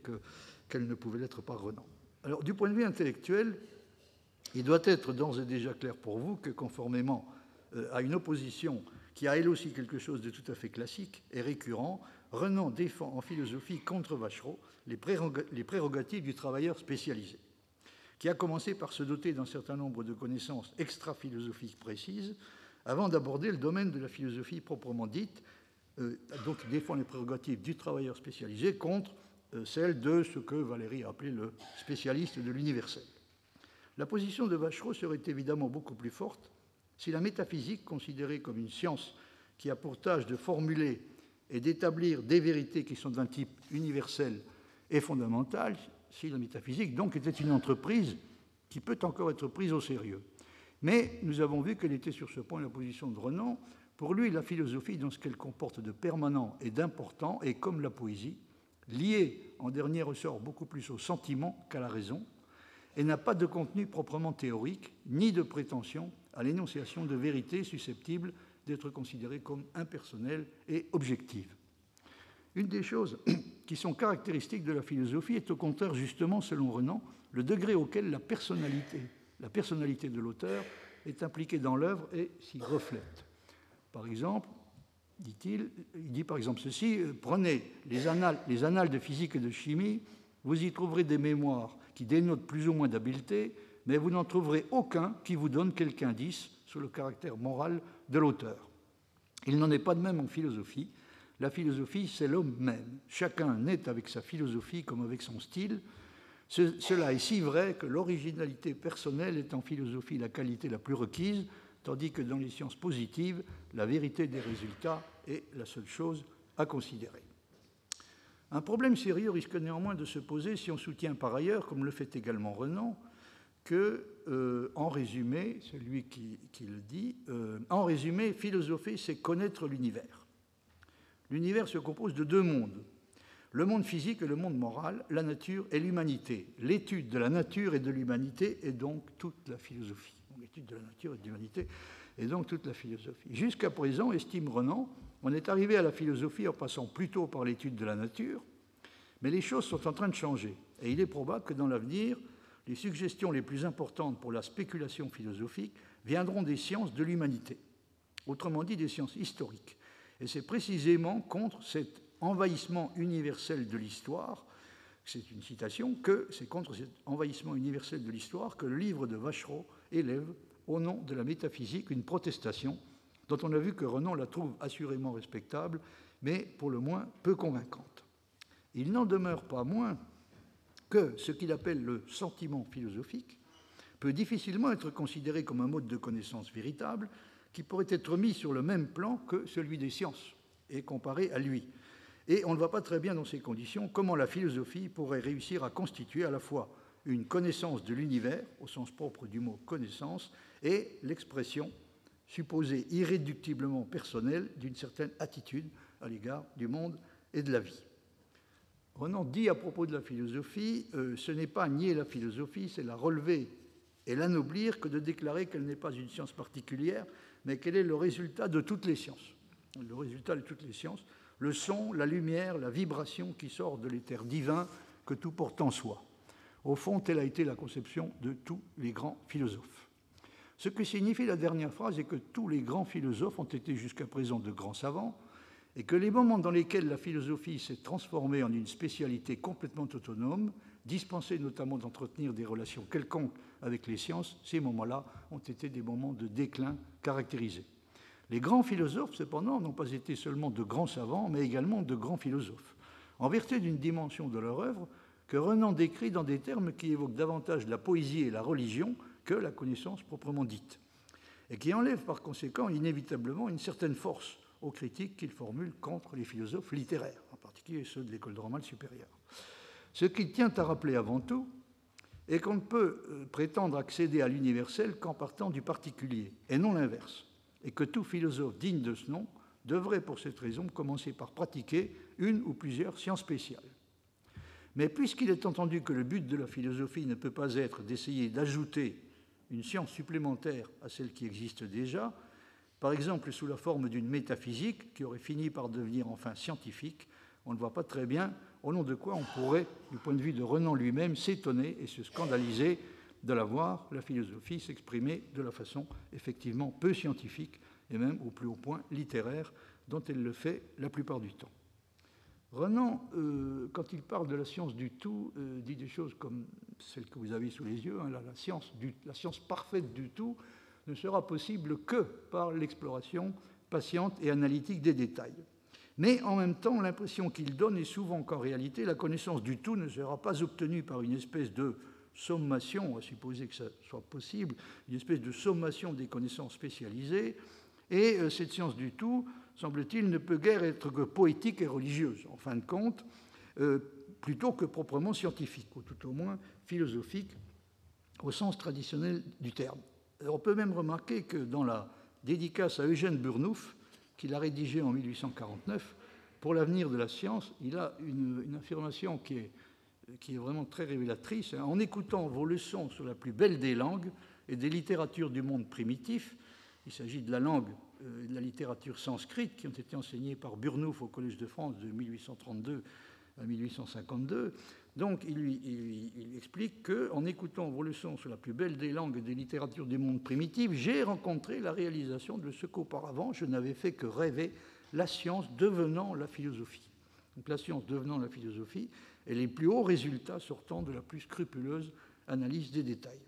qu'elle ne pouvait l'être par Renan. Alors du point de vue intellectuel, il doit être d'ores et déjà clair pour vous que conformément euh, à une opposition qui a elle aussi quelque chose de tout à fait classique et récurrent, Renan défend en philosophie contre Vachereau les prérogatives du travailleur spécialisé, qui a commencé par se doter d'un certain nombre de connaissances extra-philosophiques précises, avant d'aborder le domaine de la philosophie proprement dite, euh, donc défend les prérogatives du travailleur spécialisé contre euh, celles de ce que Valéry a appelé le spécialiste de l'universel. La position de Vachereau serait évidemment beaucoup plus forte si la métaphysique, considérée comme une science qui a pour tâche de formuler et d'établir des vérités qui sont d'un type universel et fondamental, si la métaphysique donc était une entreprise qui peut encore être prise au sérieux. Mais nous avons vu quelle était sur ce point la position de Renan. Pour lui, la philosophie, dans ce qu'elle comporte de permanent et d'important, est comme la poésie, liée en dernier ressort beaucoup plus au sentiment qu'à la raison, et n'a pas de contenu proprement théorique, ni de prétention à l'énonciation de vérités susceptibles d'être considérées comme impersonnelles et objectives. Une des choses qui sont caractéristiques de la philosophie est au contraire justement, selon Renan, le degré auquel la personnalité, la personnalité de l'auteur est impliquée dans l'œuvre et s'y reflète. Par exemple, dit-il, il dit par exemple ceci, euh, prenez les annales, les annales de physique et de chimie, vous y trouverez des mémoires qui dénotent plus ou moins d'habileté, mais vous n'en trouverez aucun qui vous donne quelque indice sur le caractère moral de l'auteur. Il n'en est pas de même en philosophie. La philosophie, c'est l'homme même. Chacun naît avec sa philosophie comme avec son style. cela est si vrai que l'originalité personnelle est en philosophie la qualité la plus requise, tandis que dans les sciences positives, la vérité des résultats est la seule chose à considérer. Un problème sérieux risque néanmoins de se poser si on soutient par ailleurs, comme le fait également Renan, que, euh, en résumé, celui qui, le dit, euh, en résumé, philosopher, c'est connaître l'univers. L'univers se compose de deux mondes, le monde physique et le monde moral, la nature et l'humanité. L'étude de la nature et de l'humanité est donc toute la philosophie. L'étude de la nature et de l'humanité est donc toute la philosophie. Jusqu'à présent, estime Renan, on est arrivé à la philosophie en passant plutôt par l'étude de la nature, mais les choses sont en train de changer. Et il est probable que dans l'avenir, les suggestions les plus importantes pour la spéculation philosophique viendront des sciences de l'humanité, autrement dit des sciences historiques. Et c'est précisément contre cet envahissement universel de l'histoire, c'est une citation, que c'est contre cet envahissement universel de l'histoire que le livre de Vachereau élève, au nom de la métaphysique, une protestation dont on a vu que Renan la trouve assurément respectable, mais pour le moins peu convaincante. Il n'en demeure pas moins que ce qu'il appelle le sentiment philosophique peut difficilement être considéré comme un mode de connaissance véritable qui pourrait être mis sur le même plan que celui des sciences et comparé à lui. Et on ne voit pas très bien dans ces conditions comment la philosophie pourrait réussir à constituer à la fois une connaissance de l'univers, au sens propre du mot connaissance, et l'expression supposée irréductiblement personnelle d'une certaine attitude à l'égard du monde et de la vie. Renan dit à propos de la philosophie, euh, ce n'est pas nier la philosophie, c'est la relever et l'anoblir que de déclarer qu'elle n'est pas une science particulière, mais qu'elle est le résultat de toutes les sciences. Le résultat de toutes les sciences, le son, la lumière, la vibration qui sort de l'éther divin que tout porte en soi. Au fond, telle a été la conception de tous les grands philosophes. Ce que signifie la dernière phrase est que tous les grands philosophes ont été jusqu'à présent de grands savants, et que les moments dans lesquels la philosophie s'est transformée en une spécialité complètement autonome, dispensée notamment d'entretenir des relations quelconques avec les sciences, ces moments-là ont été des moments de déclin caractérisés. Les grands philosophes, cependant, n'ont pas été seulement de grands savants, mais également de grands philosophes, en vertu d'une dimension de leur œuvre que Renan décrit dans des termes qui évoquent davantage la poésie et la religion que la connaissance proprement dite, et qui enlèvent par conséquent inévitablement une certaine force aux critiques qu'il formule contre les philosophes littéraires, en particulier ceux de l'école normale supérieure. Ce qui tient à rappeler avant tout est qu'on ne peut euh, prétendre accéder à l'universel qu'en partant du particulier, et non l'inverse, et que tout philosophe digne de ce nom devrait pour cette raison commencer par pratiquer une ou plusieurs sciences spéciales. Mais puisqu'il est entendu que le but de la philosophie ne peut pas être d'essayer d'ajouter une science supplémentaire à celle qui existe déjà, par exemple sous la forme d'une métaphysique qui aurait fini par devenir enfin scientifique, on ne voit pas très bien au nom de quoi on pourrait, du point de vue de Renan lui-même, s'étonner et se scandaliser de la voir, la philosophie, s'exprimer de la façon effectivement peu scientifique et même au plus haut point littéraire dont elle le fait la plupart du temps. Renan, euh, quand il parle de la science du tout, euh, dit des choses comme celles que vous avez sous les yeux, hein, la science parfaite du tout, ne sera possible que par l'exploration patiente et analytique des détails. Mais en même temps, l'impression qu'il donne est souvent qu'en réalité, la connaissance du tout ne sera pas obtenue par une espèce de sommation, à supposer que ça soit possible, une espèce de sommation des connaissances spécialisées, et euh, cette science du tout, semble-t-il, ne peut guère être que poétique et religieuse, en fin de compte, euh, plutôt que proprement scientifique, ou tout au moins philosophique, au sens traditionnel du terme. On peut même remarquer que dans la dédicace à Eugène Burnouf, qu'il a rédigée en 1849, pour l'avenir de la science, il a une, affirmation qui est, vraiment très révélatrice. En écoutant vos leçons sur la plus belle des langues, et des littératures du monde primitif. Il s'agit de la langue et de la littérature sanscrite qui ont été enseignées par Burnouf au Collège de France de 1832 à 1852. Donc il, explique qu'en écoutant vos leçons sur la plus belle des langues et des littératures du monde primitif, j'ai rencontré la réalisation de ce qu'auparavant je n'avais fait que rêver, la science devenant la philosophie. Donc la science devenant la philosophie et les plus hauts résultats sortant de la plus scrupuleuse analyse des détails.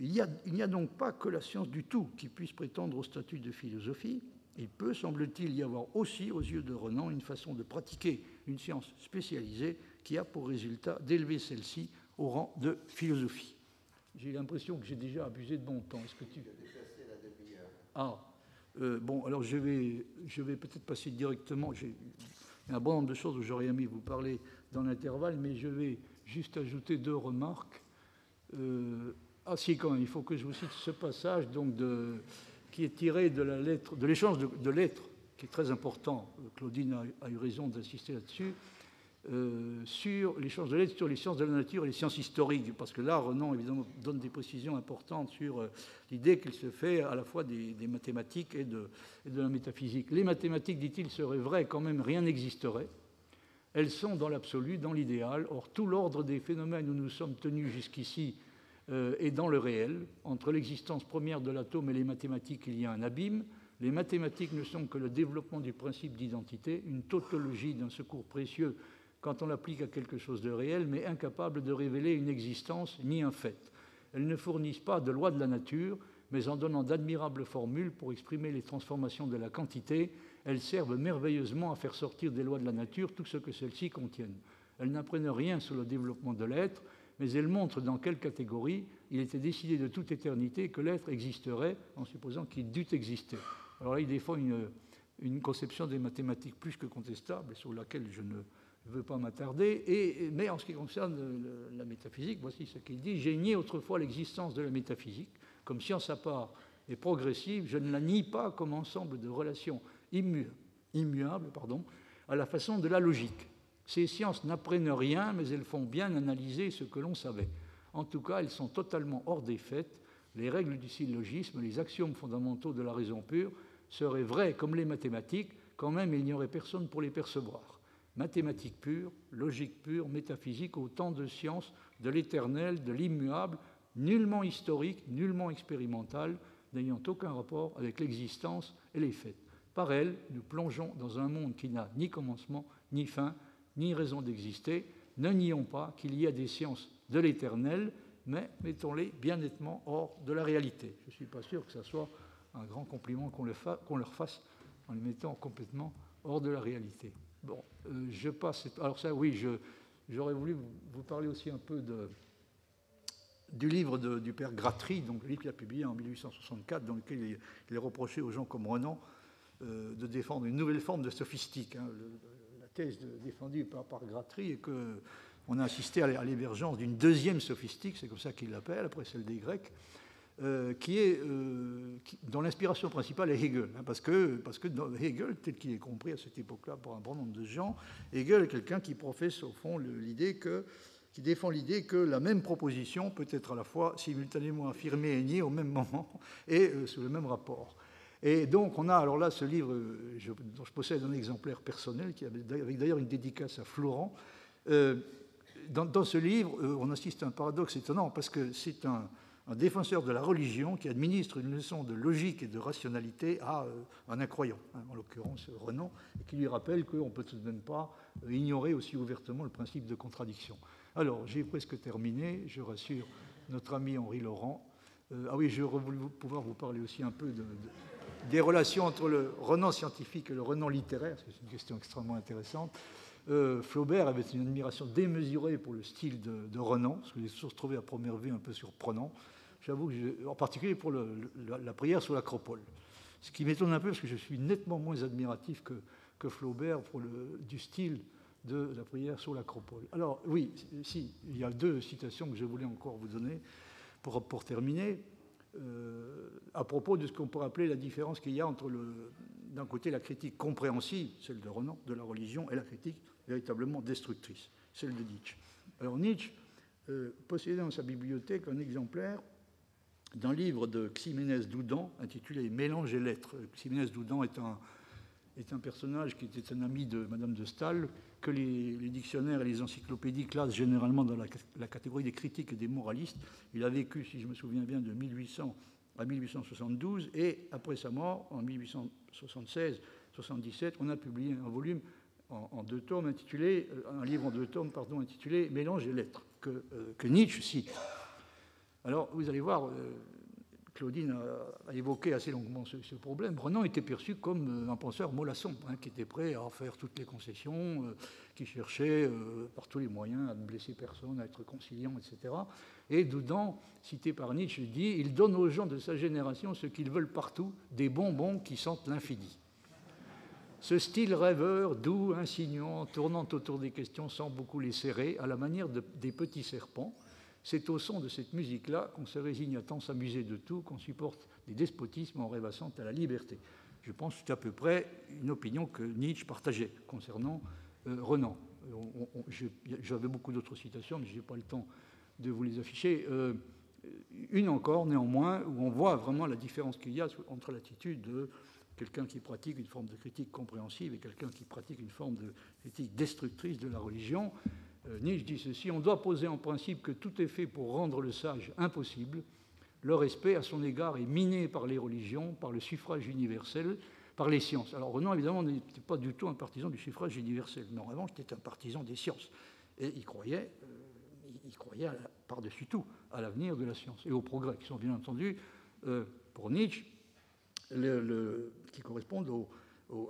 Il n'y a, donc pas que la science du tout qui puisse prétendre au statut de philosophie. Il peut, semble-t-il, y avoir aussi, aux yeux de Renan, une façon de pratiquer une science spécialisée qui a pour résultat d'élever celle-ci au rang de philosophie. J'ai l'impression que j'ai déjà abusé de mon temps. Est-ce que tu... Ah, euh, bon, alors je vais, je vais peut-être passer directement. J'ai un bon nombre de choses où j'aurais aimé vous parler dans l'intervalle, mais je vais juste ajouter deux remarques. Euh, ah si, quand même, il faut que je vous cite ce passage donc de, qui est tiré de la lettre, de l'échange de, lettres, qui est très important. Claudine a eu raison d'insister là-dessus. Euh, sur les sciences de la nature et les sciences historiques, parce que là, Renan, évidemment, donne des précisions importantes sur euh, l'idée qu'il se fait à la fois des, mathématiques et de, et de, la métaphysique. Les mathématiques, dit-il, seraient vraies quand même, rien n'existerait. Elles sont dans l'absolu, dans l'idéal. Or, tout l'ordre des phénomènes où nous sommes tenus jusqu'ici euh, est dans le réel. Entre l'existence première de l'atome et les mathématiques, il y a un abîme. Les mathématiques ne sont que le développement du principe d'identité, une tautologie d'un secours précieux quand on l'applique à quelque chose de réel, mais incapable de révéler une existence ni un fait. Elles ne fournissent pas de loi de la nature, mais en donnant d'admirables formules pour exprimer les transformations de la quantité, elles servent merveilleusement à faire sortir des lois de la nature tout ce que celles-ci contiennent. Elles n'apprennent rien sur le développement de l'être, mais elles montrent dans quelle catégorie il était décidé de toute éternité que l'être existerait en supposant qu'il dût exister. Alors là, il défend une, une conception des mathématiques plus que contestable, sur laquelle je ne je ne veux pas m'attarder. Mais en ce qui concerne la métaphysique, voici ce qu'il dit. J'ai nié autrefois l'existence de la métaphysique comme science à part et progressive. Je ne la nie pas comme ensemble de relations immu immuables à la façon de la logique. Ces sciences n'apprennent rien, mais elles font bien analyser ce que l'on savait. En tout cas, elles sont totalement hors des faits. Les règles du syllogisme, les axiomes fondamentaux de la raison pure seraient vrais comme les mathématiques, quand même il n'y aurait personne pour les percevoir mathématiques pures, logique pure, métaphysique, autant de sciences de l'éternel, de l'immuable, nullement historique, nullement expérimental, n'ayant aucun rapport avec l'existence et les faits. Par elles, nous plongeons dans un monde qui n'a ni commencement, ni fin, ni raison d'exister. Ne nions pas qu'il y a des sciences de l'éternel, mais mettons-les bien nettement hors de la réalité. Je ne suis pas sûr que ce soit un grand compliment qu'on leur fasse en les mettant complètement hors de la réalité. Bon, euh, je passe. Alors, ça, oui, j'aurais voulu vous parler aussi un peu de, du livre de, du père Gratry, donc le livre qu'il a publié en 1864, dans lequel il, est reproché aux gens comme Renan euh, de défendre une nouvelle forme de sophistique. Hein. La thèse défendue par, par Gratry est que on a assisté à l'émergence d'une deuxième sophistique, c'est comme ça qu'il l'appelle, après celle des Grecs, euh, qui est, euh, dont l'inspiration principale est Hegel, hein, parce, que, parce que Hegel, tel qu'il est compris à cette époque-là par un bon nombre de gens, Hegel est quelqu'un qui professe au fond l'idée que, qui défend l'idée que la même proposition peut être à la fois simultanément affirmée et niée au même moment et euh, sous le même rapport. Et donc, on a alors là ce livre je, dont je possède un exemplaire personnel, qui avait, avec d'ailleurs une dédicace à Florent. Euh, dans, ce livre, euh, on assiste à un paradoxe étonnant, parce que c'est un, un défenseur de la religion qui administre une leçon de logique et de rationalité à euh, un incroyant, hein, en l'occurrence Renan, et qui lui rappelle qu'on ne peut tout de même pas euh, ignorer aussi ouvertement le principe de contradiction. Alors, j'ai presque terminé, je rassure notre ami Henri Laurent. Euh, ah oui, je voulu pouvoir vous parler aussi un peu de, de, des relations entre le Renan scientifique et le Renan littéraire, c'est une question extrêmement intéressante. Euh, Flaubert avait une admiration démesurée pour le style de, Renan, parce que les sources trouvées à première vue un peu surprenant j'avoue, en particulier pour la prière sur l'acropole. Ce qui m'étonne un peu, parce que je suis nettement moins admiratif que, que Flaubert pour le, du style de la prière sur l'acropole. Alors oui, si, il y a deux citations que je voulais encore vous donner pour, pour terminer. Euh, à propos de ce qu'on pourrait appeler la différence qu'il y a entre, d'un côté, la critique compréhensive, celle de Renan, de la religion, et la critique véritablement destructrice, celle de Nietzsche. Alors Nietzsche euh, possédait dans sa bibliothèque un exemplaire d'un livre de Ximénez Doudan intitulé Mélange et lettres. Ximénez Doudan est un, est un personnage qui était un ami de Madame de Staël, que les, dictionnaires et les encyclopédies classent généralement dans la, catégorie des critiques et des moralistes. Il a vécu, si je me souviens bien, de 1800 à 1872, et après sa mort, en 1876-77, on a publié un volume en, deux tomes intitulé, euh, un livre en deux tomes, pardon, intitulé Mélange et lettres, que, euh, que Nietzsche cite. Alors, vous allez voir, euh, Claudine a, évoqué assez longuement ce, problème. Renan était perçu comme euh, un penseur mollasson, hein, qui était prêt à faire toutes les concessions, euh, qui cherchait par tous les moyens à ne blesser personne, à être conciliant, etc. Et Doudan, cité par Nietzsche, dit Il donne aux gens de sa génération ce qu'ils veulent partout, des bonbons qui sentent l'infini. Ce style rêveur, doux, insinuant, tournant autour des questions sans beaucoup les serrer, à la manière des petits serpents, c'est au son de cette musique-là qu'on se résigne à tant s'amuser de tout, qu'on supporte des despotismes en rêvassant à la liberté. Je pense que c'est à peu près une opinion que Nietzsche partageait concernant euh, Renan. J'avais beaucoup d'autres citations, mais je n'ai pas le temps de vous les afficher. Euh, une encore, néanmoins, où on voit vraiment la différence qu'il y a entre l'attitude de quelqu'un qui pratique une forme de critique compréhensive et quelqu'un qui pratique une forme de critique destructrice de la religion. Euh, Nietzsche dit ceci, on doit poser en principe que tout est fait pour rendre le sage impossible. Le respect à son égard est miné par les religions, par le suffrage universel, par les sciences. Alors Renan, évidemment, n'était pas du tout un partisan du suffrage universel, mais en revanche, était un partisan des sciences. Et il croyait, euh, il croyait par-dessus tout à l'avenir de la science et au progrès, qui sont bien entendu, euh, pour Nietzsche, qui correspondent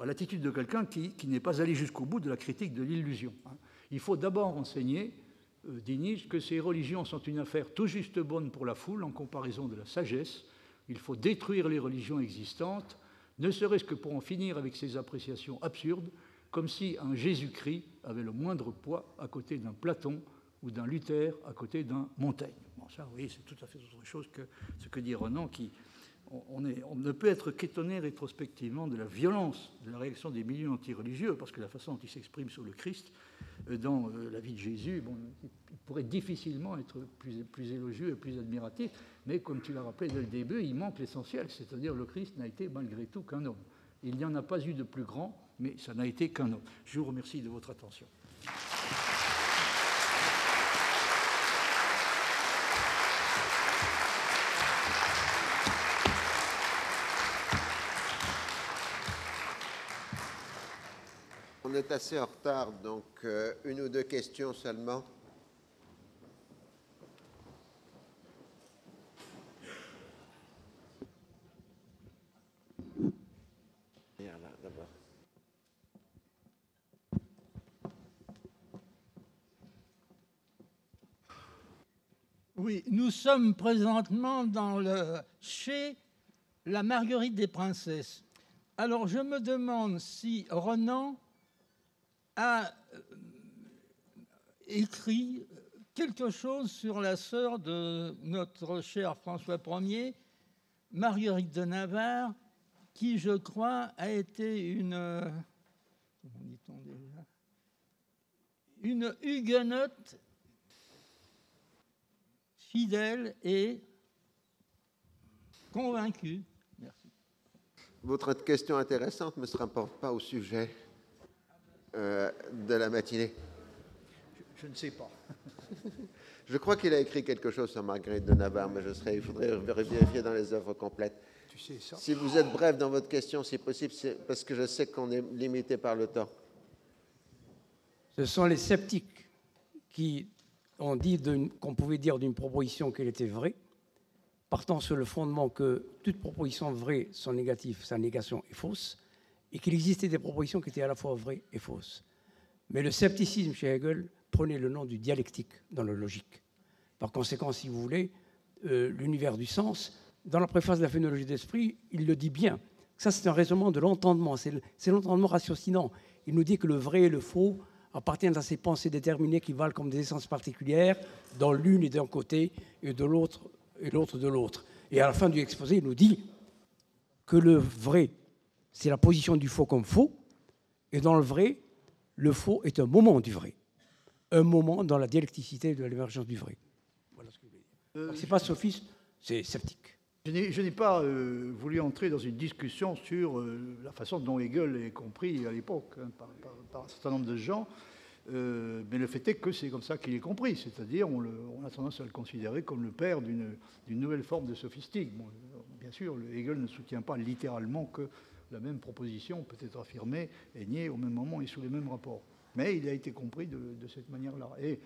à l'attitude de quelqu'un qui, n'est pas allé jusqu'au bout de la critique de l'illusion. Hein. Il faut d'abord enseigner, euh, dit Nietzsche, que ces religions sont une affaire tout juste bonne pour la foule en comparaison de la sagesse. Il faut détruire les religions existantes, ne serait-ce que pour en finir avec ces appréciations absurdes, comme si un Jésus-Christ avait le moindre poids à côté d'un Platon ou d'un Luther à côté d'un Montaigne. Bon, ça, oui, c'est tout à fait autre chose que ce que dit Renan, qui on, ne peut être qu'étonné rétrospectivement de la violence de la réaction des milieux antireligieux, parce que la façon dont il s'exprime sur le Christ dans euh, la vie de Jésus, bon, il pourrait difficilement être plus, plus élogieux et plus admiratif, mais comme tu l'as rappelé dès le début, il manque l'essentiel, c'est-à-dire le Christ n'a été malgré tout qu'un homme. Il n'y en a pas eu de plus grand, mais ça n'a été qu'un homme. Je vous remercie de votre attention. On assez en retard, donc euh, une ou deux questions seulement. Oui, nous sommes présentement dans le chez la Marguerite des Princesses. Alors je me demande si Renan a euh, écrit quelque chose sur la sœur de notre cher François Ier, Marguerite de Navarre, qui, je crois, a été une, une huguenote fidèle et convaincue. Merci. Votre question intéressante ne se rapporte pas au sujet euh, de la matinée? Je, ne sais pas. je crois qu'il a écrit quelque chose sur Marguerite de Navarre, mais je serais, il faudrait vérifier dans les œuvres complètes. Tu sais ça? Si vous êtes bref dans votre question, si possible, c'est parce que je sais qu'on est limité par le temps. Ce sont les sceptiques qui ont dit qu'on pouvait dire d'une proposition qu'elle était vraie, partant sur le fondement que toute proposition vraie, son négatif, sa négation est fausse, et qu'il existait des propositions qui étaient à la fois vraies et fausses. Mais le scepticisme chez Hegel prenait le nom du dialectique dans la logique. Par conséquent, si vous voulez, euh, l'univers du sens, dans la préface de la phénologie d'esprit, il le dit bien. Ça, c'est un raisonnement de l'entendement, c'est l'entendement ratiocinant. Il nous dit que le vrai et le faux appartiennent à ces pensées déterminées qui valent comme des essences particulières, dans l'une et d'un côté, et de l'autre et l'autre de l'autre. Et à la fin du exposé, il nous dit que le vrai c'est la position du faux comme faux. Et dans le vrai, le faux est un moment du vrai. Un moment dans la dialecticité de l'émergence du vrai. Voilà ce que je veux dire. Euh, c'est pas sophisme, c'est sceptique. Je n'ai pas euh, voulu entrer dans une discussion sur euh, la façon dont Hegel est compris à l'époque hein, par, par, par, un certain nombre de gens, mais le fait est que c'est comme ça qu'il est compris, c'est-à-dire on, on, a tendance à le considérer comme le père d'une nouvelle forme de sophistique. Bon, bien sûr, Hegel ne soutient pas littéralement que la même proposition peut être affirmée et niée au même moment et sous les mêmes rapports. Mais il a été compris de, cette manière-là. Et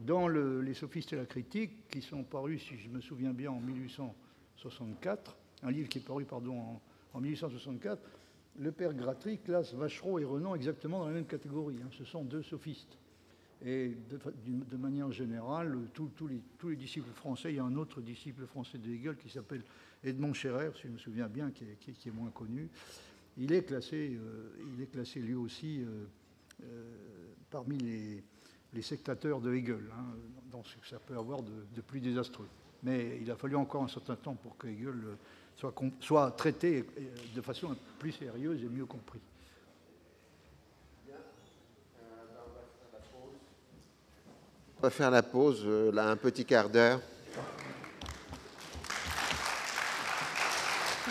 dans le, les sophistes et la critique, qui sont parus, si je me souviens bien, en 1800, 64, un livre qui est paru pardon, en, en 1864, le père Gratry classe Vachereau et Renan exactement dans la même catégorie. Hein. Ce sont deux sophistes. Et de, manière générale, tous les, disciples français, il y a un autre disciple français de Hegel qui s'appelle Edmond Scherer, si je me souviens bien, qui est, moins connu. Il est classé, euh, il est classé lui aussi euh, euh, parmi les, sectateurs de Hegel, dans ce que ça peut avoir de, plus désastreux mais il a fallu encore un certain temps pour que Hegel soit, traité de façon plus sérieuse et mieux compris. On va faire la pause, là, un petit quart d'heure.